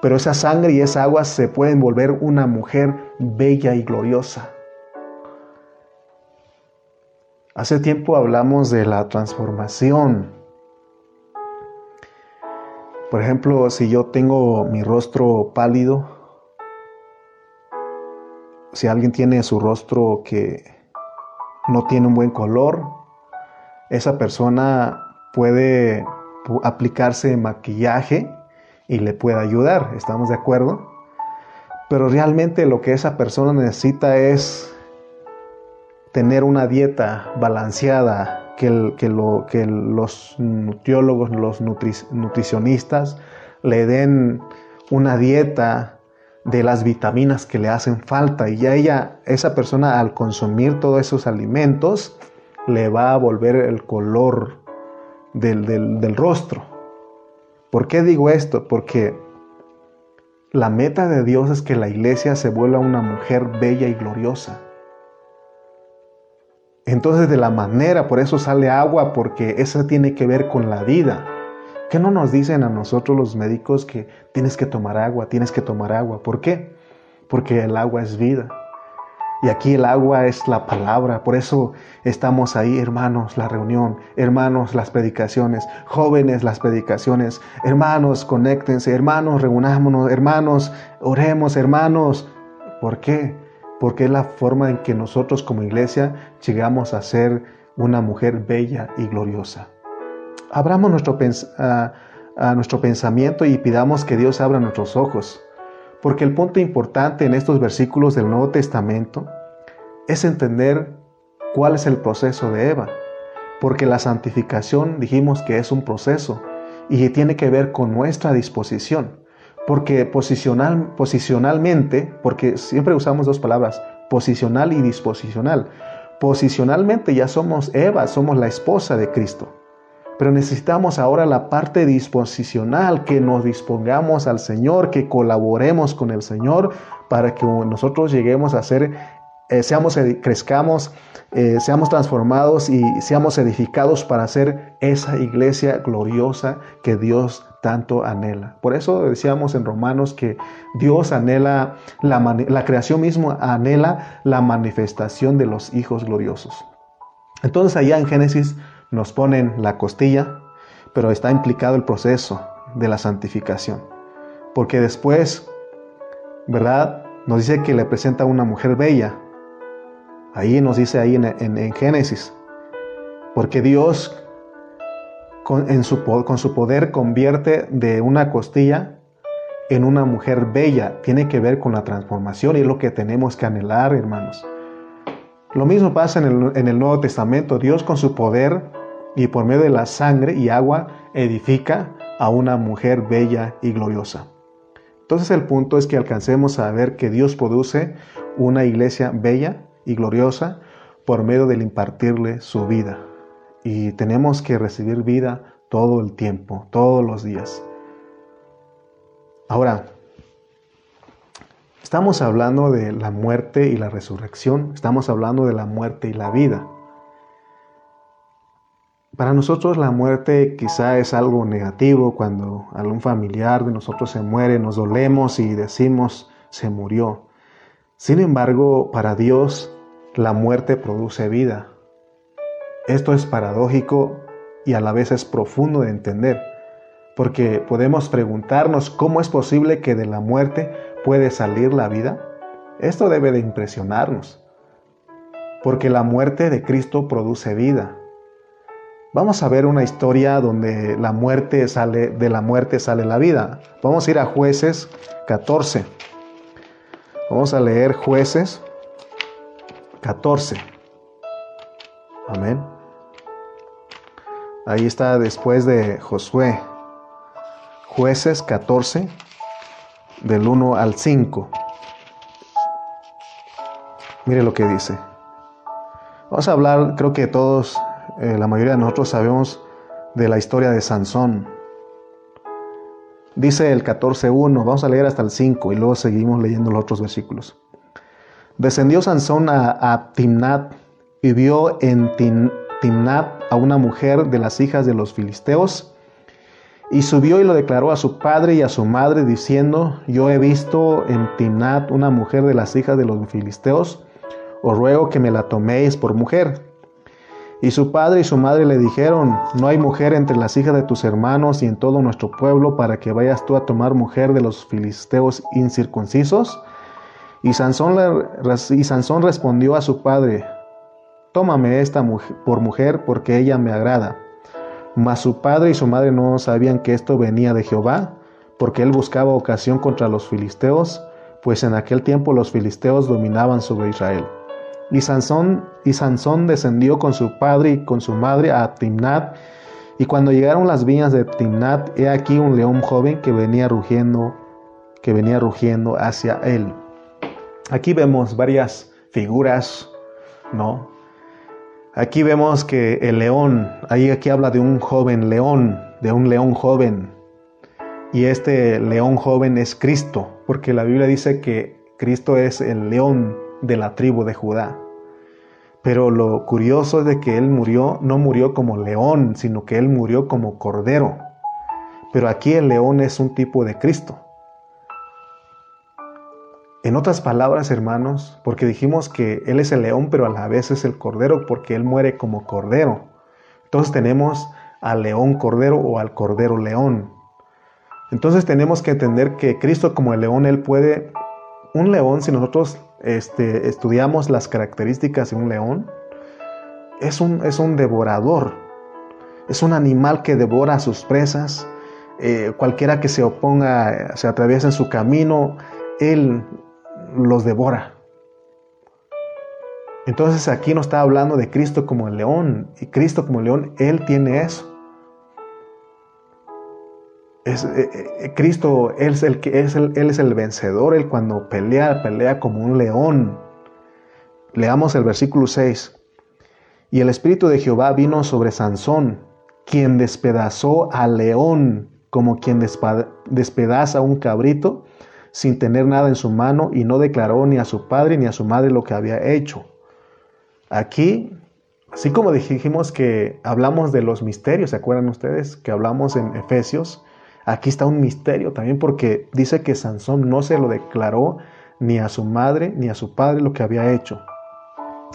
pero esa sangre y esa agua se pueden volver una mujer bella y gloriosa. Hace tiempo hablamos de la transformación por ejemplo, si yo tengo mi rostro pálido, si alguien tiene su rostro que no tiene un buen color, esa persona puede aplicarse maquillaje y le puede ayudar, ¿estamos de acuerdo? Pero realmente lo que esa persona necesita es tener una dieta balanceada, que, lo, que los nutriólogos, los nutricionistas le den una dieta de las vitaminas que le hacen falta y ya ella, esa persona al consumir todos esos alimentos le va a volver el color del, del rostro. ¿Por qué digo esto? Porque la meta de Dios es que la iglesia se vuelva una mujer bella y gloriosa. Entonces de la manera, por eso sale agua, porque esa tiene que ver con la vida. ¿Qué no nos dicen a nosotros los médicos que tienes que tomar agua, tienes que tomar agua? ¿Por qué? Porque el agua es vida. Y aquí el agua es la palabra. Por eso estamos ahí, hermanos, la reunión, hermanos, las predicaciones, jóvenes, las predicaciones, hermanos, conéctense, hermanos, reunámonos, hermanos, oremos, hermanos. ¿Por qué? porque es la forma en que nosotros como iglesia llegamos a ser una mujer bella y gloriosa. Abramos nuestro, pensamiento y pidamos que Dios abra nuestros ojos, porque el punto importante en estos versículos del Nuevo Testamento es entender cuál es el proceso de Eva, porque la santificación dijimos que es un proceso y tiene que ver con nuestra disposición. Porque posicional, posicionalmente, porque siempre usamos dos palabras, posicional y disposicional. Posicionalmente ya somos Eva, somos la esposa de Cristo. Pero necesitamos ahora la parte disposicional, que nos dispongamos al Señor, que colaboremos con el Señor para que nosotros lleguemos a ser eh, seamos, crezcamos, eh, seamos transformados y seamos edificados para ser esa iglesia gloriosa que Dios tanto anhela. Por eso decíamos en Romanos que Dios anhela, la, creación misma anhela la manifestación de los hijos gloriosos. Entonces allá en Génesis nos ponen la costilla, pero está implicado el proceso de la santificación. Porque después, ¿verdad? Nos dice que le presenta una mujer bella. Ahí nos dice ahí en, Génesis. Porque Dios con, su, con su poder convierte de una costilla en una mujer bella. Tiene que ver con la transformación y es lo que tenemos que anhelar, hermanos. Lo mismo pasa en el, en el Nuevo Testamento. Dios con su poder y por medio de la sangre y agua edifica a una mujer bella y gloriosa. Entonces el punto es que alcancemos a ver que Dios produce una iglesia bella y gloriosa por medio del impartirle su vida. Y tenemos que recibir vida todo el tiempo, todos los días. Ahora, estamos hablando de la muerte y la resurrección, estamos hablando de la muerte y la vida. Para nosotros la muerte quizá es algo negativo cuando algún familiar de nosotros se muere, nos dolemos y decimos se murió. Sin embargo, para Dios la muerte produce vida. Esto es paradójico y a la vez es profundo de entender, porque podemos preguntarnos cómo es posible que de la muerte puede salir la vida. Esto debe de impresionarnos, porque la muerte de Cristo produce vida. Vamos a ver una historia donde la muerte sale, de la muerte sale la vida. Vamos a ir a jueces 14. Vamos a leer jueces 14. Amén. Ahí está después de Josué. Jueces 14, del 1 al 5. Mire lo que dice. Vamos a hablar, creo que todos eh, la mayoría de nosotros sabemos de la historia de Sansón. Dice el 14.1, vamos a leer hasta el 5 y luego seguimos leyendo los otros versículos. Descendió Sansón a, Timnat y vio en Timnat a una mujer de las hijas de los filisteos y subió y lo declaró a su padre y a su madre diciendo, yo he visto en Timnat una mujer de las hijas de los filisteos, os ruego que me la toméis por mujer. Y su padre y su madre le dijeron, no hay mujer entre las hijas de tus hermanos y en todo nuestro pueblo para que vayas tú a tomar mujer de los filisteos incircuncisos. Y Sansón, respondió a su padre, tómame esta por mujer porque ella me agrada. Mas su padre y su madre no sabían que esto venía de Jehová, porque él buscaba ocasión contra los filisteos, pues en aquel tiempo los filisteos dominaban sobre Israel. Y Sansón, y Sansón descendió con su padre y con su madre a Timnat. Y cuando llegaron las viñas de Timnat, he aquí un león joven que venía rugiendo, que venía rugiendo hacia él. Aquí vemos varias figuras, ¿no? Aquí vemos que el león, ahí aquí habla de un joven león, de un león joven. Y este león joven es Cristo, porque la Biblia dice que Cristo es el león de la tribu de Judá. Pero lo curioso es de que él murió, no murió como león, sino que él murió como cordero. Pero aquí el león es un tipo de Cristo. En otras palabras, hermanos, porque dijimos que Él es el león, pero a la vez es el cordero, porque Él muere como cordero. Entonces tenemos al león cordero o al cordero león. Entonces tenemos que entender que Cristo como el león, Él puede, un león, si nosotros este, estudiamos las características de un león, es un, es un devorador, es un animal que devora a sus presas, eh, cualquiera que se oponga, se atraviesa en su camino, él los devora. Entonces aquí no está hablando de Cristo como el león, y Cristo como el león, Él tiene eso. Es, eh, eh, Cristo es, el, que es el, él es el vencedor, Él cuando pelea, pelea como un león. Leamos el versículo 6. Y el Espíritu de Jehová vino sobre Sansón, quien despedazó al león como quien despedaza un cabrito, sin tener nada en su mano y no declaró ni a su padre ni a su madre lo que había hecho. Aquí, así como dijimos que hablamos de los misterios, ¿se acuerdan ustedes? Que hablamos en Efesios. Aquí está un misterio también porque dice que Sansón no se lo declaró ni a su madre ni a su padre lo que había hecho.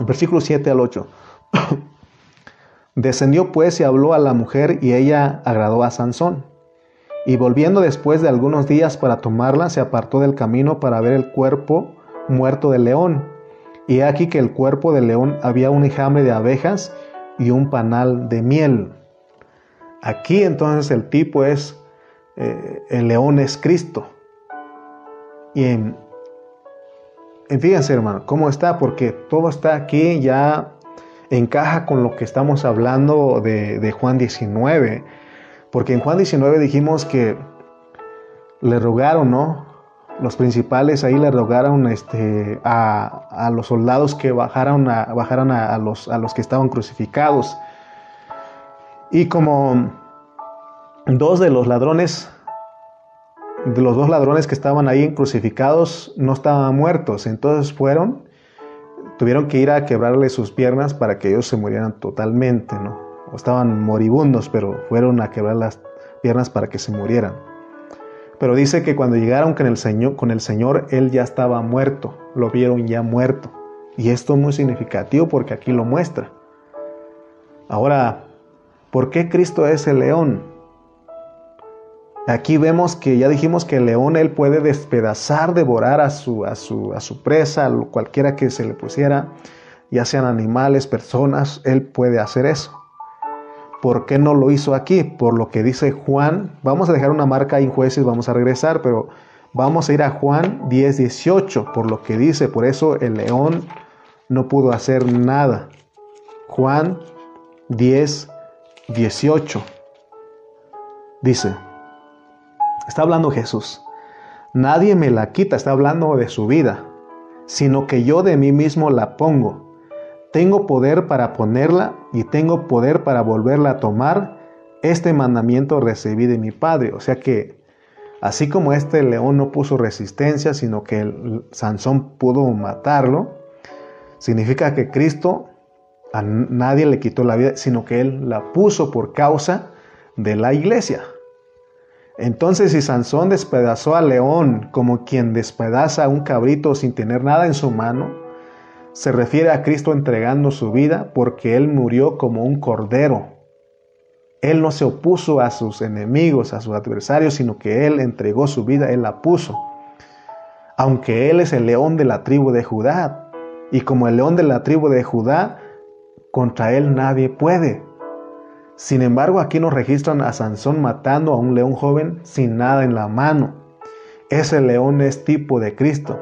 Versículo 7 al 8. Descendió pues y habló a la mujer y ella agradó a Sansón. Y volviendo después de algunos días para tomarla, se apartó del camino para ver el cuerpo muerto del león. Y aquí que el cuerpo del león había un enjambre de abejas y un panal de miel. Aquí entonces el tipo es, eh, el león es Cristo. Y en, fíjense hermano, cómo está, porque todo está aquí ya encaja con lo que estamos hablando de, Juan 19 porque en Juan 19 dijimos que le rogaron, ¿no? Los principales ahí le rogaron este, a, los soldados que bajaran, a, bajaran a, los, a los que estaban crucificados. Y como dos de los ladrones, de los dos ladrones que estaban ahí crucificados, no estaban muertos. Entonces fueron, tuvieron que ir a quebrarle sus piernas para que ellos se murieran totalmente, ¿no? estaban moribundos, pero fueron a quebrar las piernas para que se murieran. Pero dice que cuando llegaron con el, Señor, con el Señor, Él ya estaba muerto, lo vieron ya muerto. Y esto es muy significativo porque aquí lo muestra. Ahora, ¿por qué Cristo es el león? Aquí vemos que ya dijimos que el león él puede despedazar, devorar a su, a su, a su presa, cualquiera que se le pusiera, ya sean animales, personas, él puede hacer eso. ¿Por qué no lo hizo aquí? Por lo que dice Juan. Vamos a dejar una marca ahí en jueces, vamos a regresar, pero vamos a ir a Juan 10, 18, por lo que dice. Por eso el león no pudo hacer nada. Juan 10, 18. Dice, está hablando Jesús. Nadie me la quita, está hablando de su vida, sino que yo de mí mismo la pongo. Tengo poder para ponerla y tengo poder para volverla a tomar. Este mandamiento recibí de mi Padre. O sea que, así como este león no puso resistencia, sino que el Sansón pudo matarlo, significa que Cristo a nadie le quitó la vida, sino que Él la puso por causa de la iglesia. Entonces, si Sansón despedazó al león como quien despedaza a un cabrito sin tener nada en su mano, se refiere a Cristo entregando su vida porque Él murió como un cordero. Él no se opuso a sus enemigos, a sus adversarios, sino que Él entregó su vida, Él la puso. Aunque Él es el león de la tribu de Judá, y como el león de la tribu de Judá, contra Él nadie puede. Sin embargo, aquí nos registran a Sansón matando a un león joven sin nada en la mano. Ese león es tipo de Cristo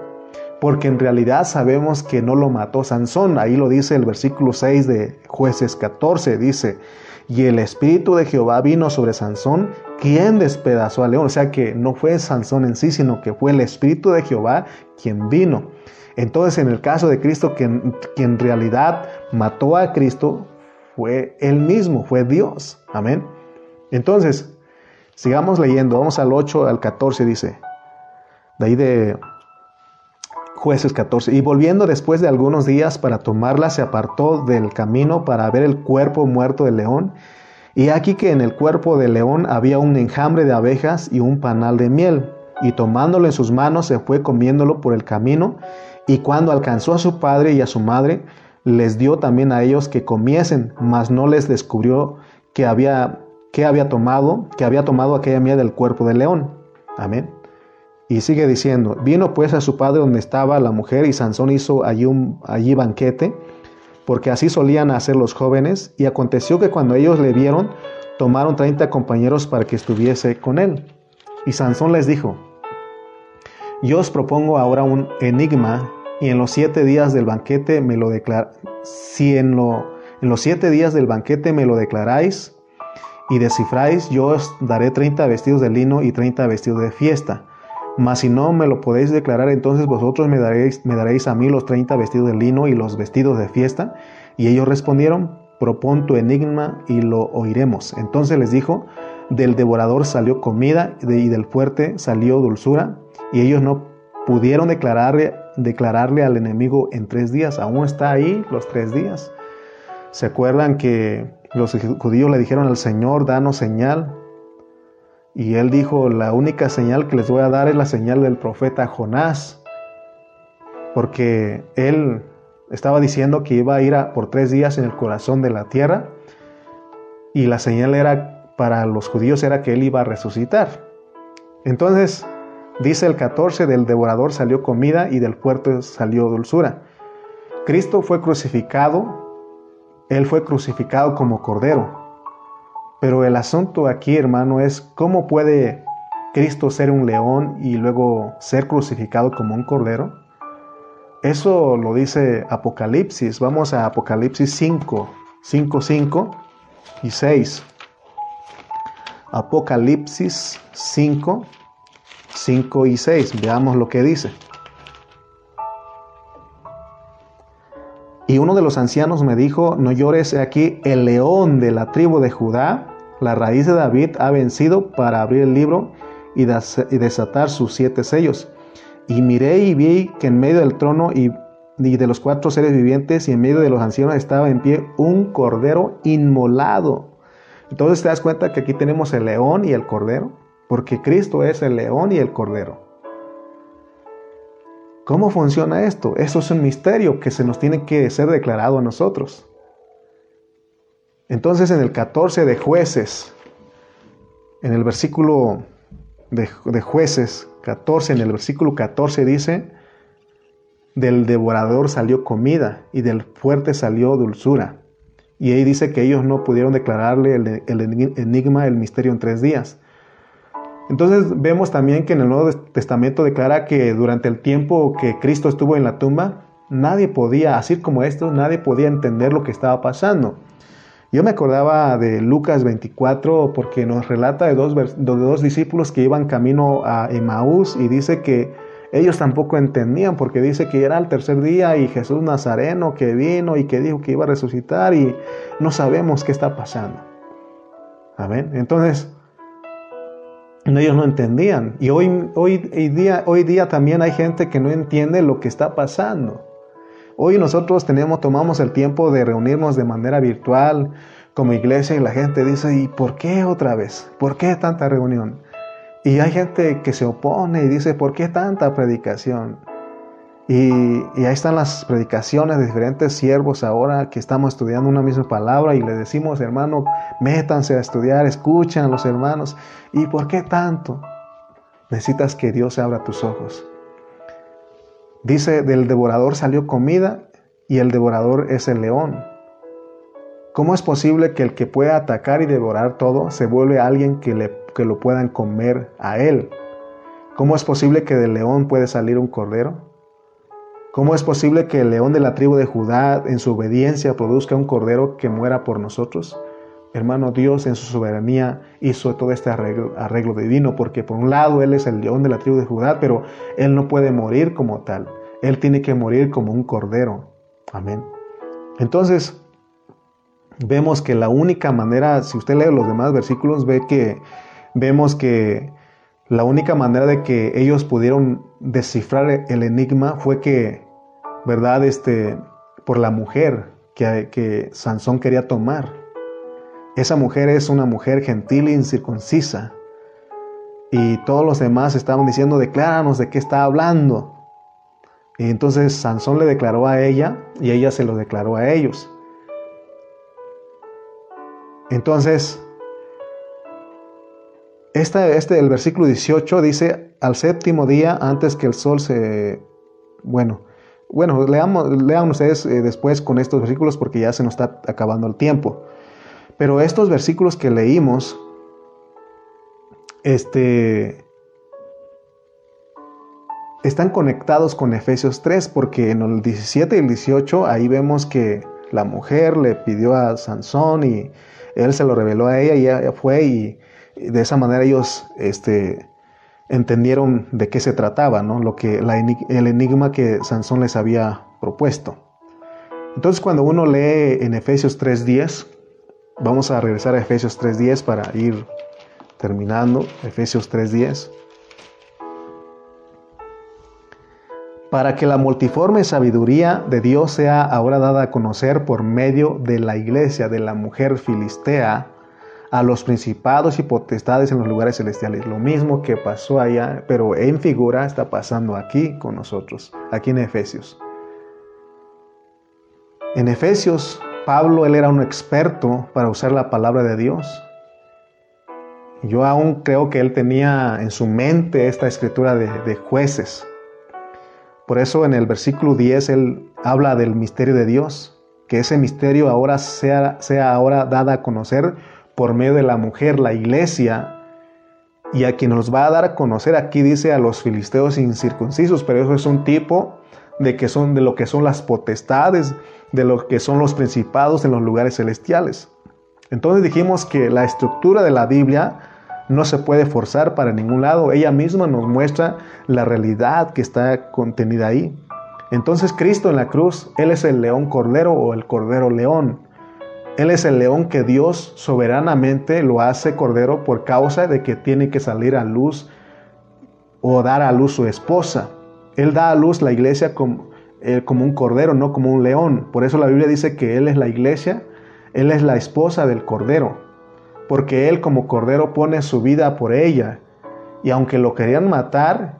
porque en realidad sabemos que no lo mató Sansón. Ahí lo dice el versículo 6 de jueces 14, dice, y el espíritu de Jehová vino sobre Sansón, quien despedazó al león. O sea que no fue Sansón en sí, sino que fue el espíritu de Jehová quien vino. Entonces en el caso de Cristo, quien, quien en realidad mató a Cristo, fue él mismo, fue Dios. Amén. Entonces, sigamos leyendo, vamos al 8 al 14, dice, de ahí de Jueces 14. Y volviendo después de algunos días para tomarla, se apartó del camino para ver el cuerpo muerto del león. Y aquí que en el cuerpo del león había un enjambre de abejas y un panal de miel. Y tomándolo en sus manos se fue comiéndolo por el camino. Y cuando alcanzó a su padre y a su madre, les dio también a ellos que comiesen, mas no les descubrió que había, que había tomado, que había tomado aquella miel del cuerpo del león. Amén. Y sigue diciendo, vino pues a su padre donde estaba la mujer y Sansón hizo allí, un, allí banquete, porque así solían hacer los jóvenes, y aconteció que cuando ellos le vieron, tomaron treinta compañeros para que estuviese con él. Y Sansón les dijo, yo os propongo ahora un enigma, y en los siete días del banquete me lo declar si en, en los siete días del banquete me lo declaráis y descifráis, yo os daré treinta vestidos de lino y treinta vestidos de fiesta mas si no me lo podéis declarar, entonces vosotros me daréis, me daréis a mí los treinta vestidos de lino y los vestidos de fiesta. Y ellos respondieron, propon tu enigma y lo oiremos. Entonces les dijo, del devorador salió comida y del fuerte salió dulzura. y ellos no pudieron declararle, declararle al enemigo en tres días. Aún está ahí los tres días. ¿Se acuerdan que los judíos le dijeron al Señor, danos señal? Y él dijo, la única señal que les voy a dar es la señal del profeta Jonás, porque él estaba diciendo que iba a ir por tres días en el corazón de la tierra, y la señal era para los judíos era que él iba a resucitar. Entonces, dice el 14, del devorador salió comida y del puerto salió dulzura. Cristo fue crucificado, él fue crucificado como cordero, pero el asunto aquí, hermano, es cómo puede Cristo ser un león y luego ser crucificado como un cordero. Eso lo dice Apocalipsis. Vamos a Apocalipsis 5, 5, 5 y 6. Apocalipsis 5, 5 y 6. Veamos lo que dice. Y uno de los ancianos me dijo, no llores aquí, el león de la tribu de Judá, la raíz de David, ha vencido para abrir el libro y, desatar sus siete sellos. Y miré y vi que en medio del trono y, de los cuatro seres vivientes y en medio de los ancianos estaba en pie un cordero inmolado. Entonces te das cuenta que aquí tenemos el león y el cordero, porque Cristo es el león y el cordero. ¿Cómo funciona esto? Eso es un misterio que se nos tiene que ser declarado a nosotros. Entonces en el 14 de jueces, en el versículo de, de, jueces 14, en el versículo 14 dice, del devorador salió comida y del fuerte salió dulzura. Y ahí dice que ellos no pudieron declararle el, el enigma, el misterio en tres días. Entonces vemos también que en el Nuevo Testamento declara que durante el tiempo que Cristo estuvo en la tumba, nadie podía, así como esto, nadie podía entender lo que estaba pasando. Yo me acordaba de Lucas 24 porque nos relata de dos, de dos discípulos que iban camino a Emaús y dice que ellos tampoco entendían porque dice que era el tercer día y Jesús Nazareno que vino y que dijo que iba a resucitar y no sabemos qué está pasando. Amén. Entonces, ellos no entendían. Y hoy, hoy, día, hoy día también hay gente que no entiende lo que está pasando. Hoy nosotros tenemos, tomamos el tiempo de reunirnos de manera virtual como iglesia y la gente dice, ¿y por qué otra vez? ¿Por qué tanta reunión? Y hay gente que se opone y dice, ¿por qué tanta predicación? Y, ahí están las predicaciones de diferentes siervos ahora que estamos estudiando una misma palabra y le decimos, hermano, métanse a estudiar, escuchan los hermanos. ¿Y por qué tanto? Necesitas que Dios abra tus ojos. Dice, del devorador salió comida y el devorador es el león. ¿Cómo es posible que el que pueda atacar y devorar todo se vuelve alguien que, le, que lo puedan comer a él? ¿Cómo es posible que del león puede salir un cordero? ¿Cómo es posible que el león de la tribu de Judá en su obediencia produzca un cordero que muera por nosotros? Hermano, Dios en su soberanía hizo todo este arreglo, divino, porque por un lado Él es el león de la tribu de Judá, pero Él no puede morir como tal. Él tiene que morir como un cordero. Amén. Entonces, vemos que la única manera, si usted lee los demás versículos, ve que vemos que la única manera de que ellos pudieron descifrar el enigma fue que ¿verdad? Este, por la mujer que, Sansón quería tomar. Esa mujer es una mujer gentil e incircuncisa. Y todos los demás estaban diciendo, decláranos de qué está hablando. Y entonces Sansón le declaró a ella y ella se lo declaró a ellos. Entonces, este, el versículo 18 dice, al séptimo día, antes que el sol se, bueno, bueno, lean ustedes eh, después con estos versículos porque ya se nos está acabando el tiempo. Pero estos versículos que leímos, este, están conectados con Efesios 3 porque en el 17 y el 18 ahí vemos que la mujer le pidió a Sansón y él se lo reveló a ella y ella fue y de esa manera ellos este, entendieron de qué se trataba, ¿no? Lo que, el enigma que Sansón les había propuesto. Entonces cuando uno lee en Efesios 3.10, vamos a regresar a Efesios 3.10 para ir terminando, Efesios 3.10. para que la multiforme sabiduría de Dios sea ahora dada a conocer por medio de la iglesia, de la mujer filistea, a los principados y potestades en los lugares celestiales. Lo mismo que pasó allá, pero en figura está pasando aquí con nosotros, aquí en Efesios. En Efesios, Pablo, él era un experto para usar la palabra de Dios. Yo aún creo que él tenía en su mente esta escritura de, jueces. Por eso en el versículo 10 él habla del misterio de Dios, que ese misterio ahora sea, sea ahora dada a conocer por medio de la mujer, la iglesia, y a quien nos va a dar a conocer aquí dice a los filisteos incircuncisos, pero eso es un tipo de que son de lo que son las potestades, de lo que son los principados en los lugares celestiales. Entonces dijimos que la estructura de la Biblia no se puede forzar para ningún lado. Ella misma nos muestra la realidad que está contenida ahí. Entonces Cristo en la cruz, Él es el león cordero o el cordero león. Él es el león que Dios soberanamente lo hace cordero por causa de que tiene que salir a luz o dar a luz su esposa. Él da a luz la iglesia como, eh, como un cordero, no como un león. Por eso la Biblia dice que Él es la iglesia, Él es la esposa del cordero porque Él como Cordero pone su vida por ella. Y aunque lo querían matar,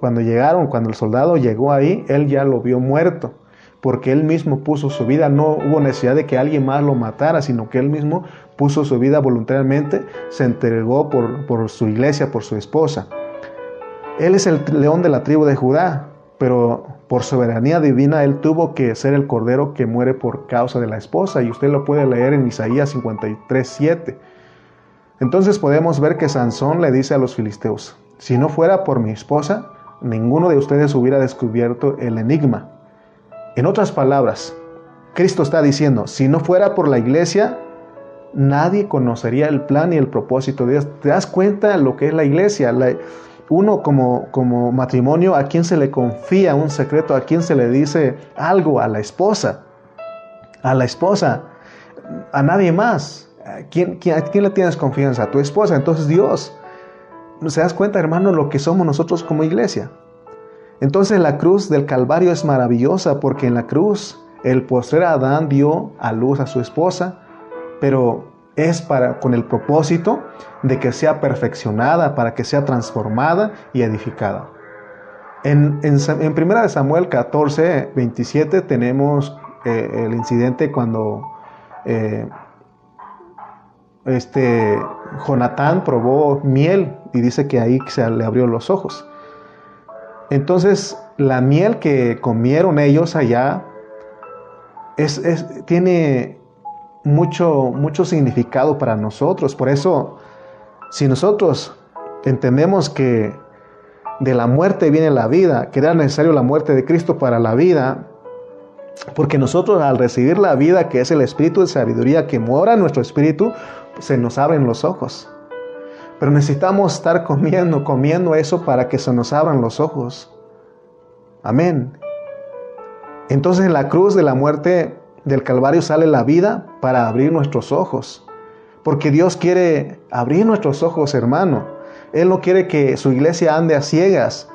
cuando llegaron, cuando el soldado llegó ahí, Él ya lo vio muerto, porque Él mismo puso su vida, no hubo necesidad de que alguien más lo matara, sino que Él mismo puso su vida voluntariamente, se entregó por, por su iglesia, por su esposa. Él es el león de la tribu de Judá, pero por soberanía divina Él tuvo que ser el cordero que muere por causa de la esposa, y usted lo puede leer en Isaías 53, 7. Entonces podemos ver que Sansón le dice a los filisteos, si no fuera por mi esposa, ninguno de ustedes hubiera descubierto el enigma. En otras palabras, Cristo está diciendo, si no fuera por la iglesia, nadie conocería el plan y el propósito de Dios. ¿Te das cuenta de lo que es la iglesia? uno como, como matrimonio, ¿a quién se le confía un secreto? ¿A quién se le dice algo? A la esposa. A la esposa. A nadie más. ¿A quién, le tienes confianza? A tu esposa. Entonces Dios, ¿no se das cuenta, hermano, lo que somos nosotros como iglesia? Entonces la cruz del Calvario es maravillosa porque en la cruz el postrer Adán dio a luz a su esposa, pero es para, con el propósito de que sea perfeccionada, para que sea transformada y edificada. En, en, Primera de Samuel 14, 27 tenemos eh, el incidente cuando eh, este, Jonatán probó miel y dice que ahí se le abrió los ojos. Entonces, la miel que comieron ellos allá es, tiene mucho, mucho significado para nosotros. Por eso, si nosotros entendemos que de la muerte viene la vida, que era necesario la muerte de Cristo para la vida, porque nosotros al recibir la vida, que es el espíritu de sabiduría que mora en nuestro espíritu, se nos abren los ojos. Pero necesitamos estar comiendo, comiendo eso para que se nos abran los ojos. Amén. Entonces en la cruz de la muerte del Calvario sale la vida para abrir nuestros ojos. Porque Dios quiere abrir nuestros ojos, hermano. Él no quiere que su iglesia ande a ciegas.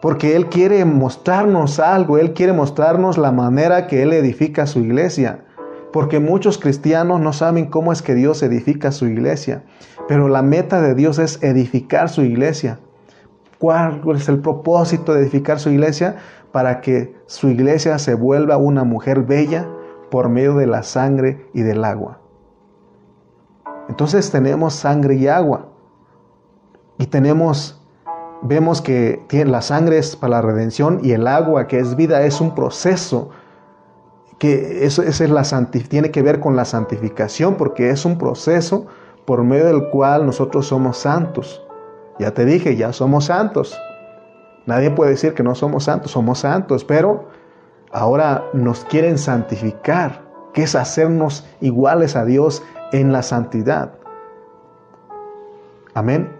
Porque Él quiere mostrarnos algo. Él quiere mostrarnos la manera que Él edifica su iglesia porque muchos cristianos no saben cómo es que Dios edifica su iglesia, pero la meta de Dios es edificar su iglesia. ¿Cuál es el propósito de edificar su iglesia? Para que su iglesia se vuelva una mujer bella por medio de la sangre y del agua. Entonces tenemos sangre y agua. Y tenemos, vemos que la sangre es para la redención y el agua que es vida es un proceso que eso, es la tiene que ver con la santificación, porque es un proceso por medio del cual nosotros somos santos. Ya te dije, ya somos santos. Nadie puede decir que no somos santos, somos santos, pero ahora nos quieren santificar, que es hacernos iguales a Dios en la santidad. Amén.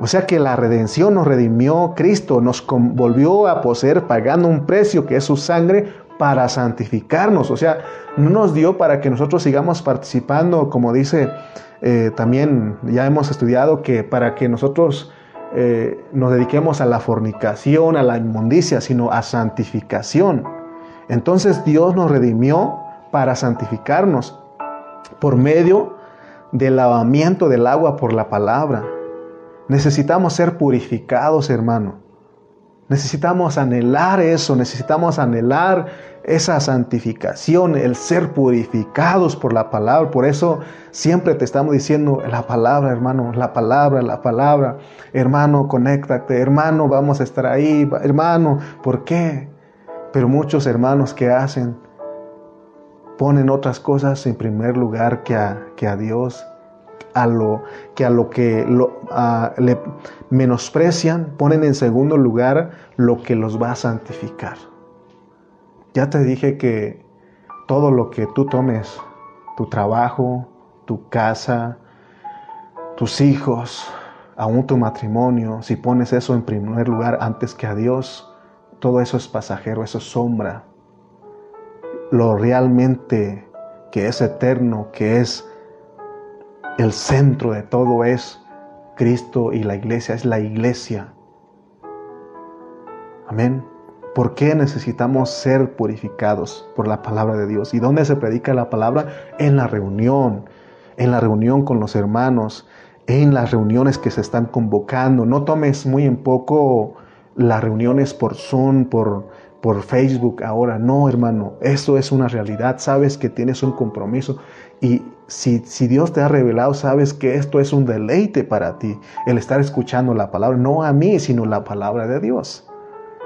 O sea que la redención nos redimió Cristo, nos volvió a poseer pagando un precio que es su sangre para santificarnos, o sea, no nos dio para que nosotros sigamos participando, como dice eh, también, ya hemos estudiado que para que nosotros eh, nos dediquemos a la fornicación, a la inmundicia, sino a santificación. Entonces Dios nos redimió para santificarnos por medio del lavamiento del agua por la palabra. Necesitamos ser purificados, hermano. Necesitamos anhelar eso, necesitamos anhelar esa santificación, el ser purificados por la palabra. Por eso siempre te estamos diciendo la palabra, hermano, la palabra, la palabra. Hermano, conéctate, hermano, vamos a estar ahí, hermano, ¿por qué? Pero muchos hermanos que hacen, ponen otras cosas en primer lugar que a, que a Dios a lo que a lo que le menosprecian, ponen en segundo lugar lo que los va a santificar. Ya te dije que todo lo que tú tomes, tu trabajo, tu casa, tus hijos, aún tu matrimonio, si pones eso en primer lugar antes que a Dios, todo eso es pasajero, eso es sombra. Lo realmente que es eterno, que es el centro de todo es Cristo y la iglesia, es la iglesia. Amén. ¿Por qué necesitamos ser purificados por la palabra de Dios? ¿Y dónde se predica la palabra? En la reunión, en la reunión con los hermanos, en las reuniones que se están convocando. No tomes muy en poco las reuniones por Zoom, por, por Facebook ahora. No, hermano, eso es una realidad. Sabes que tienes un compromiso y si, Dios te ha revelado, sabes que esto es un deleite para ti, el estar escuchando la palabra, no a mí, sino la palabra de Dios.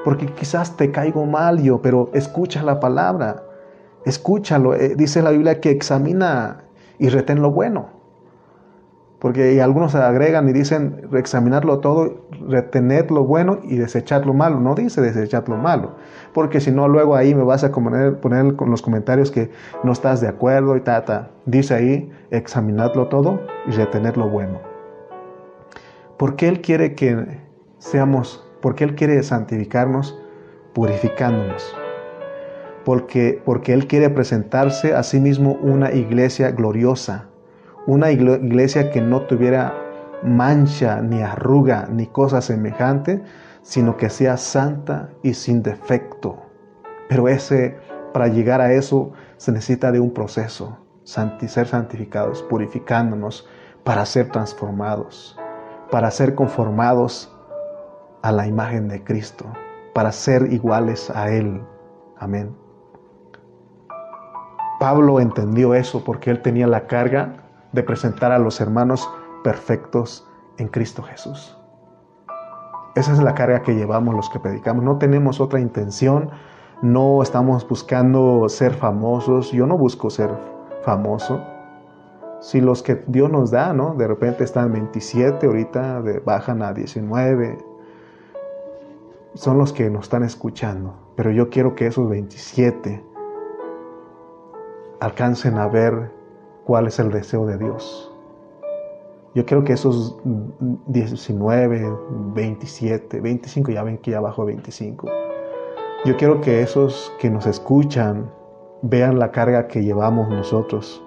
Porque quizás te caigo mal yo, pero escucha la palabra, escúchalo. Eh, dice la Biblia que examina y retén lo bueno. Porque algunos agregan y dicen examinarlo todo, retener lo bueno y desechar lo malo. No dice desechar lo malo. Porque si no, luego ahí me vas a poner, los comentarios que no estás de acuerdo y ta, Dice ahí examinarlo todo y retener lo bueno. Porque Él quiere que seamos, porque Él quiere santificarnos purificándonos. Porque, porque Él quiere presentarse a sí mismo una iglesia gloriosa una iglesia que no tuviera mancha, ni arruga, ni cosa semejante, sino que sea santa y sin defecto. Pero ese, para llegar a eso, se necesita de un proceso, ser santificados, purificándonos, para ser transformados, para ser conformados a la imagen de Cristo, para ser iguales a Él. Amén. Pablo entendió eso porque él tenía la carga de presentar a los hermanos perfectos en Cristo Jesús. Esa es la carga que llevamos los que predicamos. No tenemos otra intención, no estamos buscando ser famosos. Yo no busco ser famoso. Si los que Dios nos da, ¿no? De repente están 27, ahorita bajan a 19, son los que nos están escuchando. Pero yo quiero que esos 27 alcancen a ver cuál es el deseo de Dios. Yo creo que esos 19, 27, 25, ya ven que ya bajo 25. Yo quiero que esos que nos escuchan vean la carga que llevamos nosotros.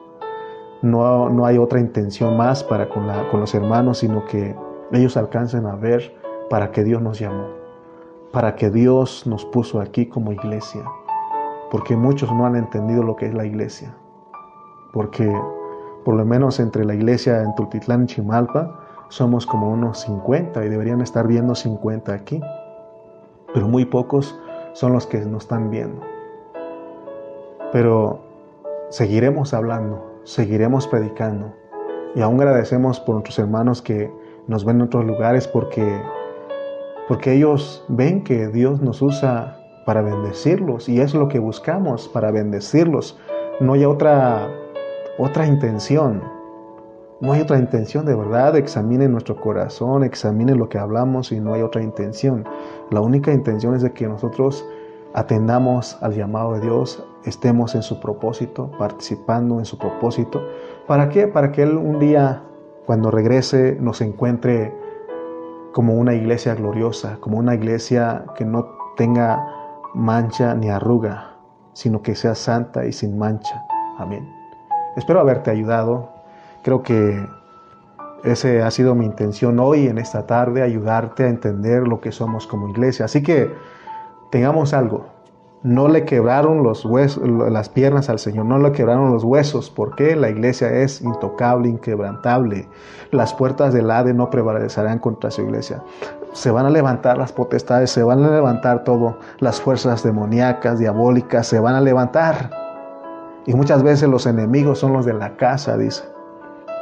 No, no hay otra intención más para con, con los hermanos, sino que ellos alcancen a ver para que Dios nos llamó, para que Dios nos puso aquí como iglesia, porque muchos no han entendido lo que es la iglesia porque por lo menos entre la iglesia en Tultitlán y Chimalpa somos como unos 50 y deberían estar viendo 50 aquí, pero muy pocos son los que nos están viendo. Pero seguiremos hablando, seguiremos predicando y aún agradecemos por nuestros hermanos que nos ven en otros lugares porque porque ellos ven que Dios nos usa para bendecirlos y es lo que buscamos para bendecirlos. No hay otra otra intención. No hay otra intención de verdad. Examine nuestro corazón, examine lo que hablamos y no hay otra intención. La única intención es de que nosotros atendamos al llamado de Dios, estemos en su propósito, participando en su propósito. ¿Para qué? Para que Él un día, cuando regrese, nos encuentre como una iglesia gloriosa, como una iglesia que no tenga mancha ni arruga, sino que sea santa y sin mancha. Amén. Espero haberte ayudado. Creo que Ese ha sido mi intención hoy, en esta tarde, ayudarte a entender lo que somos como iglesia. Así que tengamos algo. No le quebraron los huesos, las piernas al Señor, no le quebraron los huesos, porque la iglesia es intocable, inquebrantable. Las puertas del Hade no prevalecerán contra su iglesia. Se van a levantar las potestades, se van a levantar todo, las fuerzas demoníacas, diabólicas, se van a levantar. Y muchas veces los enemigos son los de la casa, dice.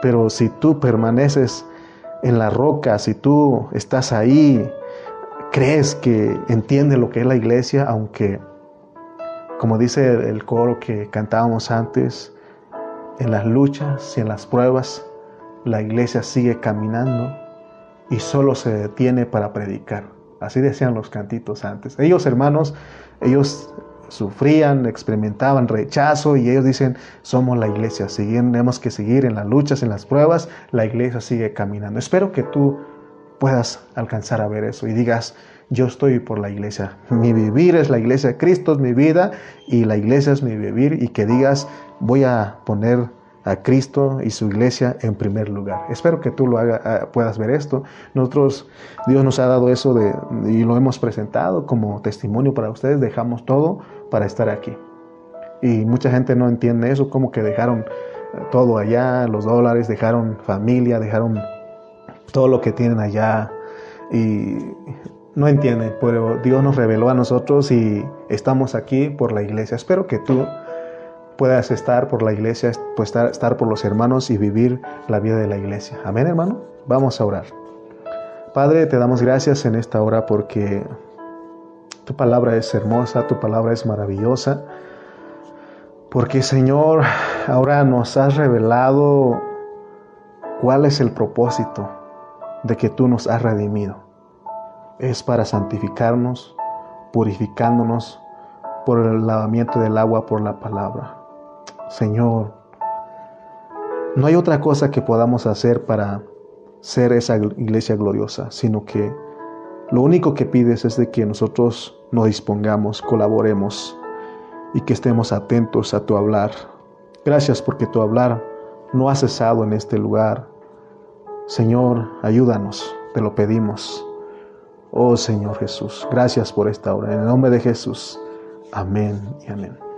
Pero si tú permaneces en la roca, si tú estás ahí, crees que entiende lo que es la iglesia, aunque como dice el coro que cantábamos antes, en las luchas y en las pruebas, la iglesia sigue caminando y solo se detiene para predicar. Así decían los cantitos antes. Ellos, hermanos, ellos sufrían, experimentaban rechazo y ellos dicen, somos la iglesia, tenemos que seguir en las luchas, en las pruebas, la iglesia sigue caminando. Espero que tú puedas alcanzar a ver eso y digas, yo estoy por la iglesia. Mi vivir es la iglesia, Cristo es mi vida y la iglesia es mi vivir y que digas, voy a poner a Cristo y su iglesia en primer lugar. Espero que tú lo haga, ah, puedas ver esto. Nosotros, Dios nos ha dado eso y lo hemos presentado como testimonio para ustedes. Dejamos todo para estar aquí. Y mucha gente no entiende eso, como que dejaron todo allá, los dólares, dejaron familia, dejaron todo lo que tienen allá. Y no entienden, pero Dios nos reveló a nosotros y estamos aquí por la iglesia. Espero que tú puedas estar por la iglesia, pues estar, estar por los hermanos y vivir la vida de la iglesia. Amén, hermano. Vamos a orar. Padre, te damos gracias en esta hora porque tu palabra es hermosa, tu palabra es maravillosa. Porque Señor, ahora nos has revelado cuál es el propósito de que tú nos has redimido es para santificarnos, purificándonos por el lavamiento del agua por la palabra. Señor, no hay otra cosa que podamos hacer para ser esa iglesia gloriosa, sino que lo único que pides es de que nosotros nos dispongamos, colaboremos y que estemos atentos a tu hablar. Gracias porque tu hablar no ha cesado en este lugar. Señor, ayúdanos, te lo pedimos. Oh Señor Jesús, gracias por esta hora. En el nombre de Jesús. Amén y amén.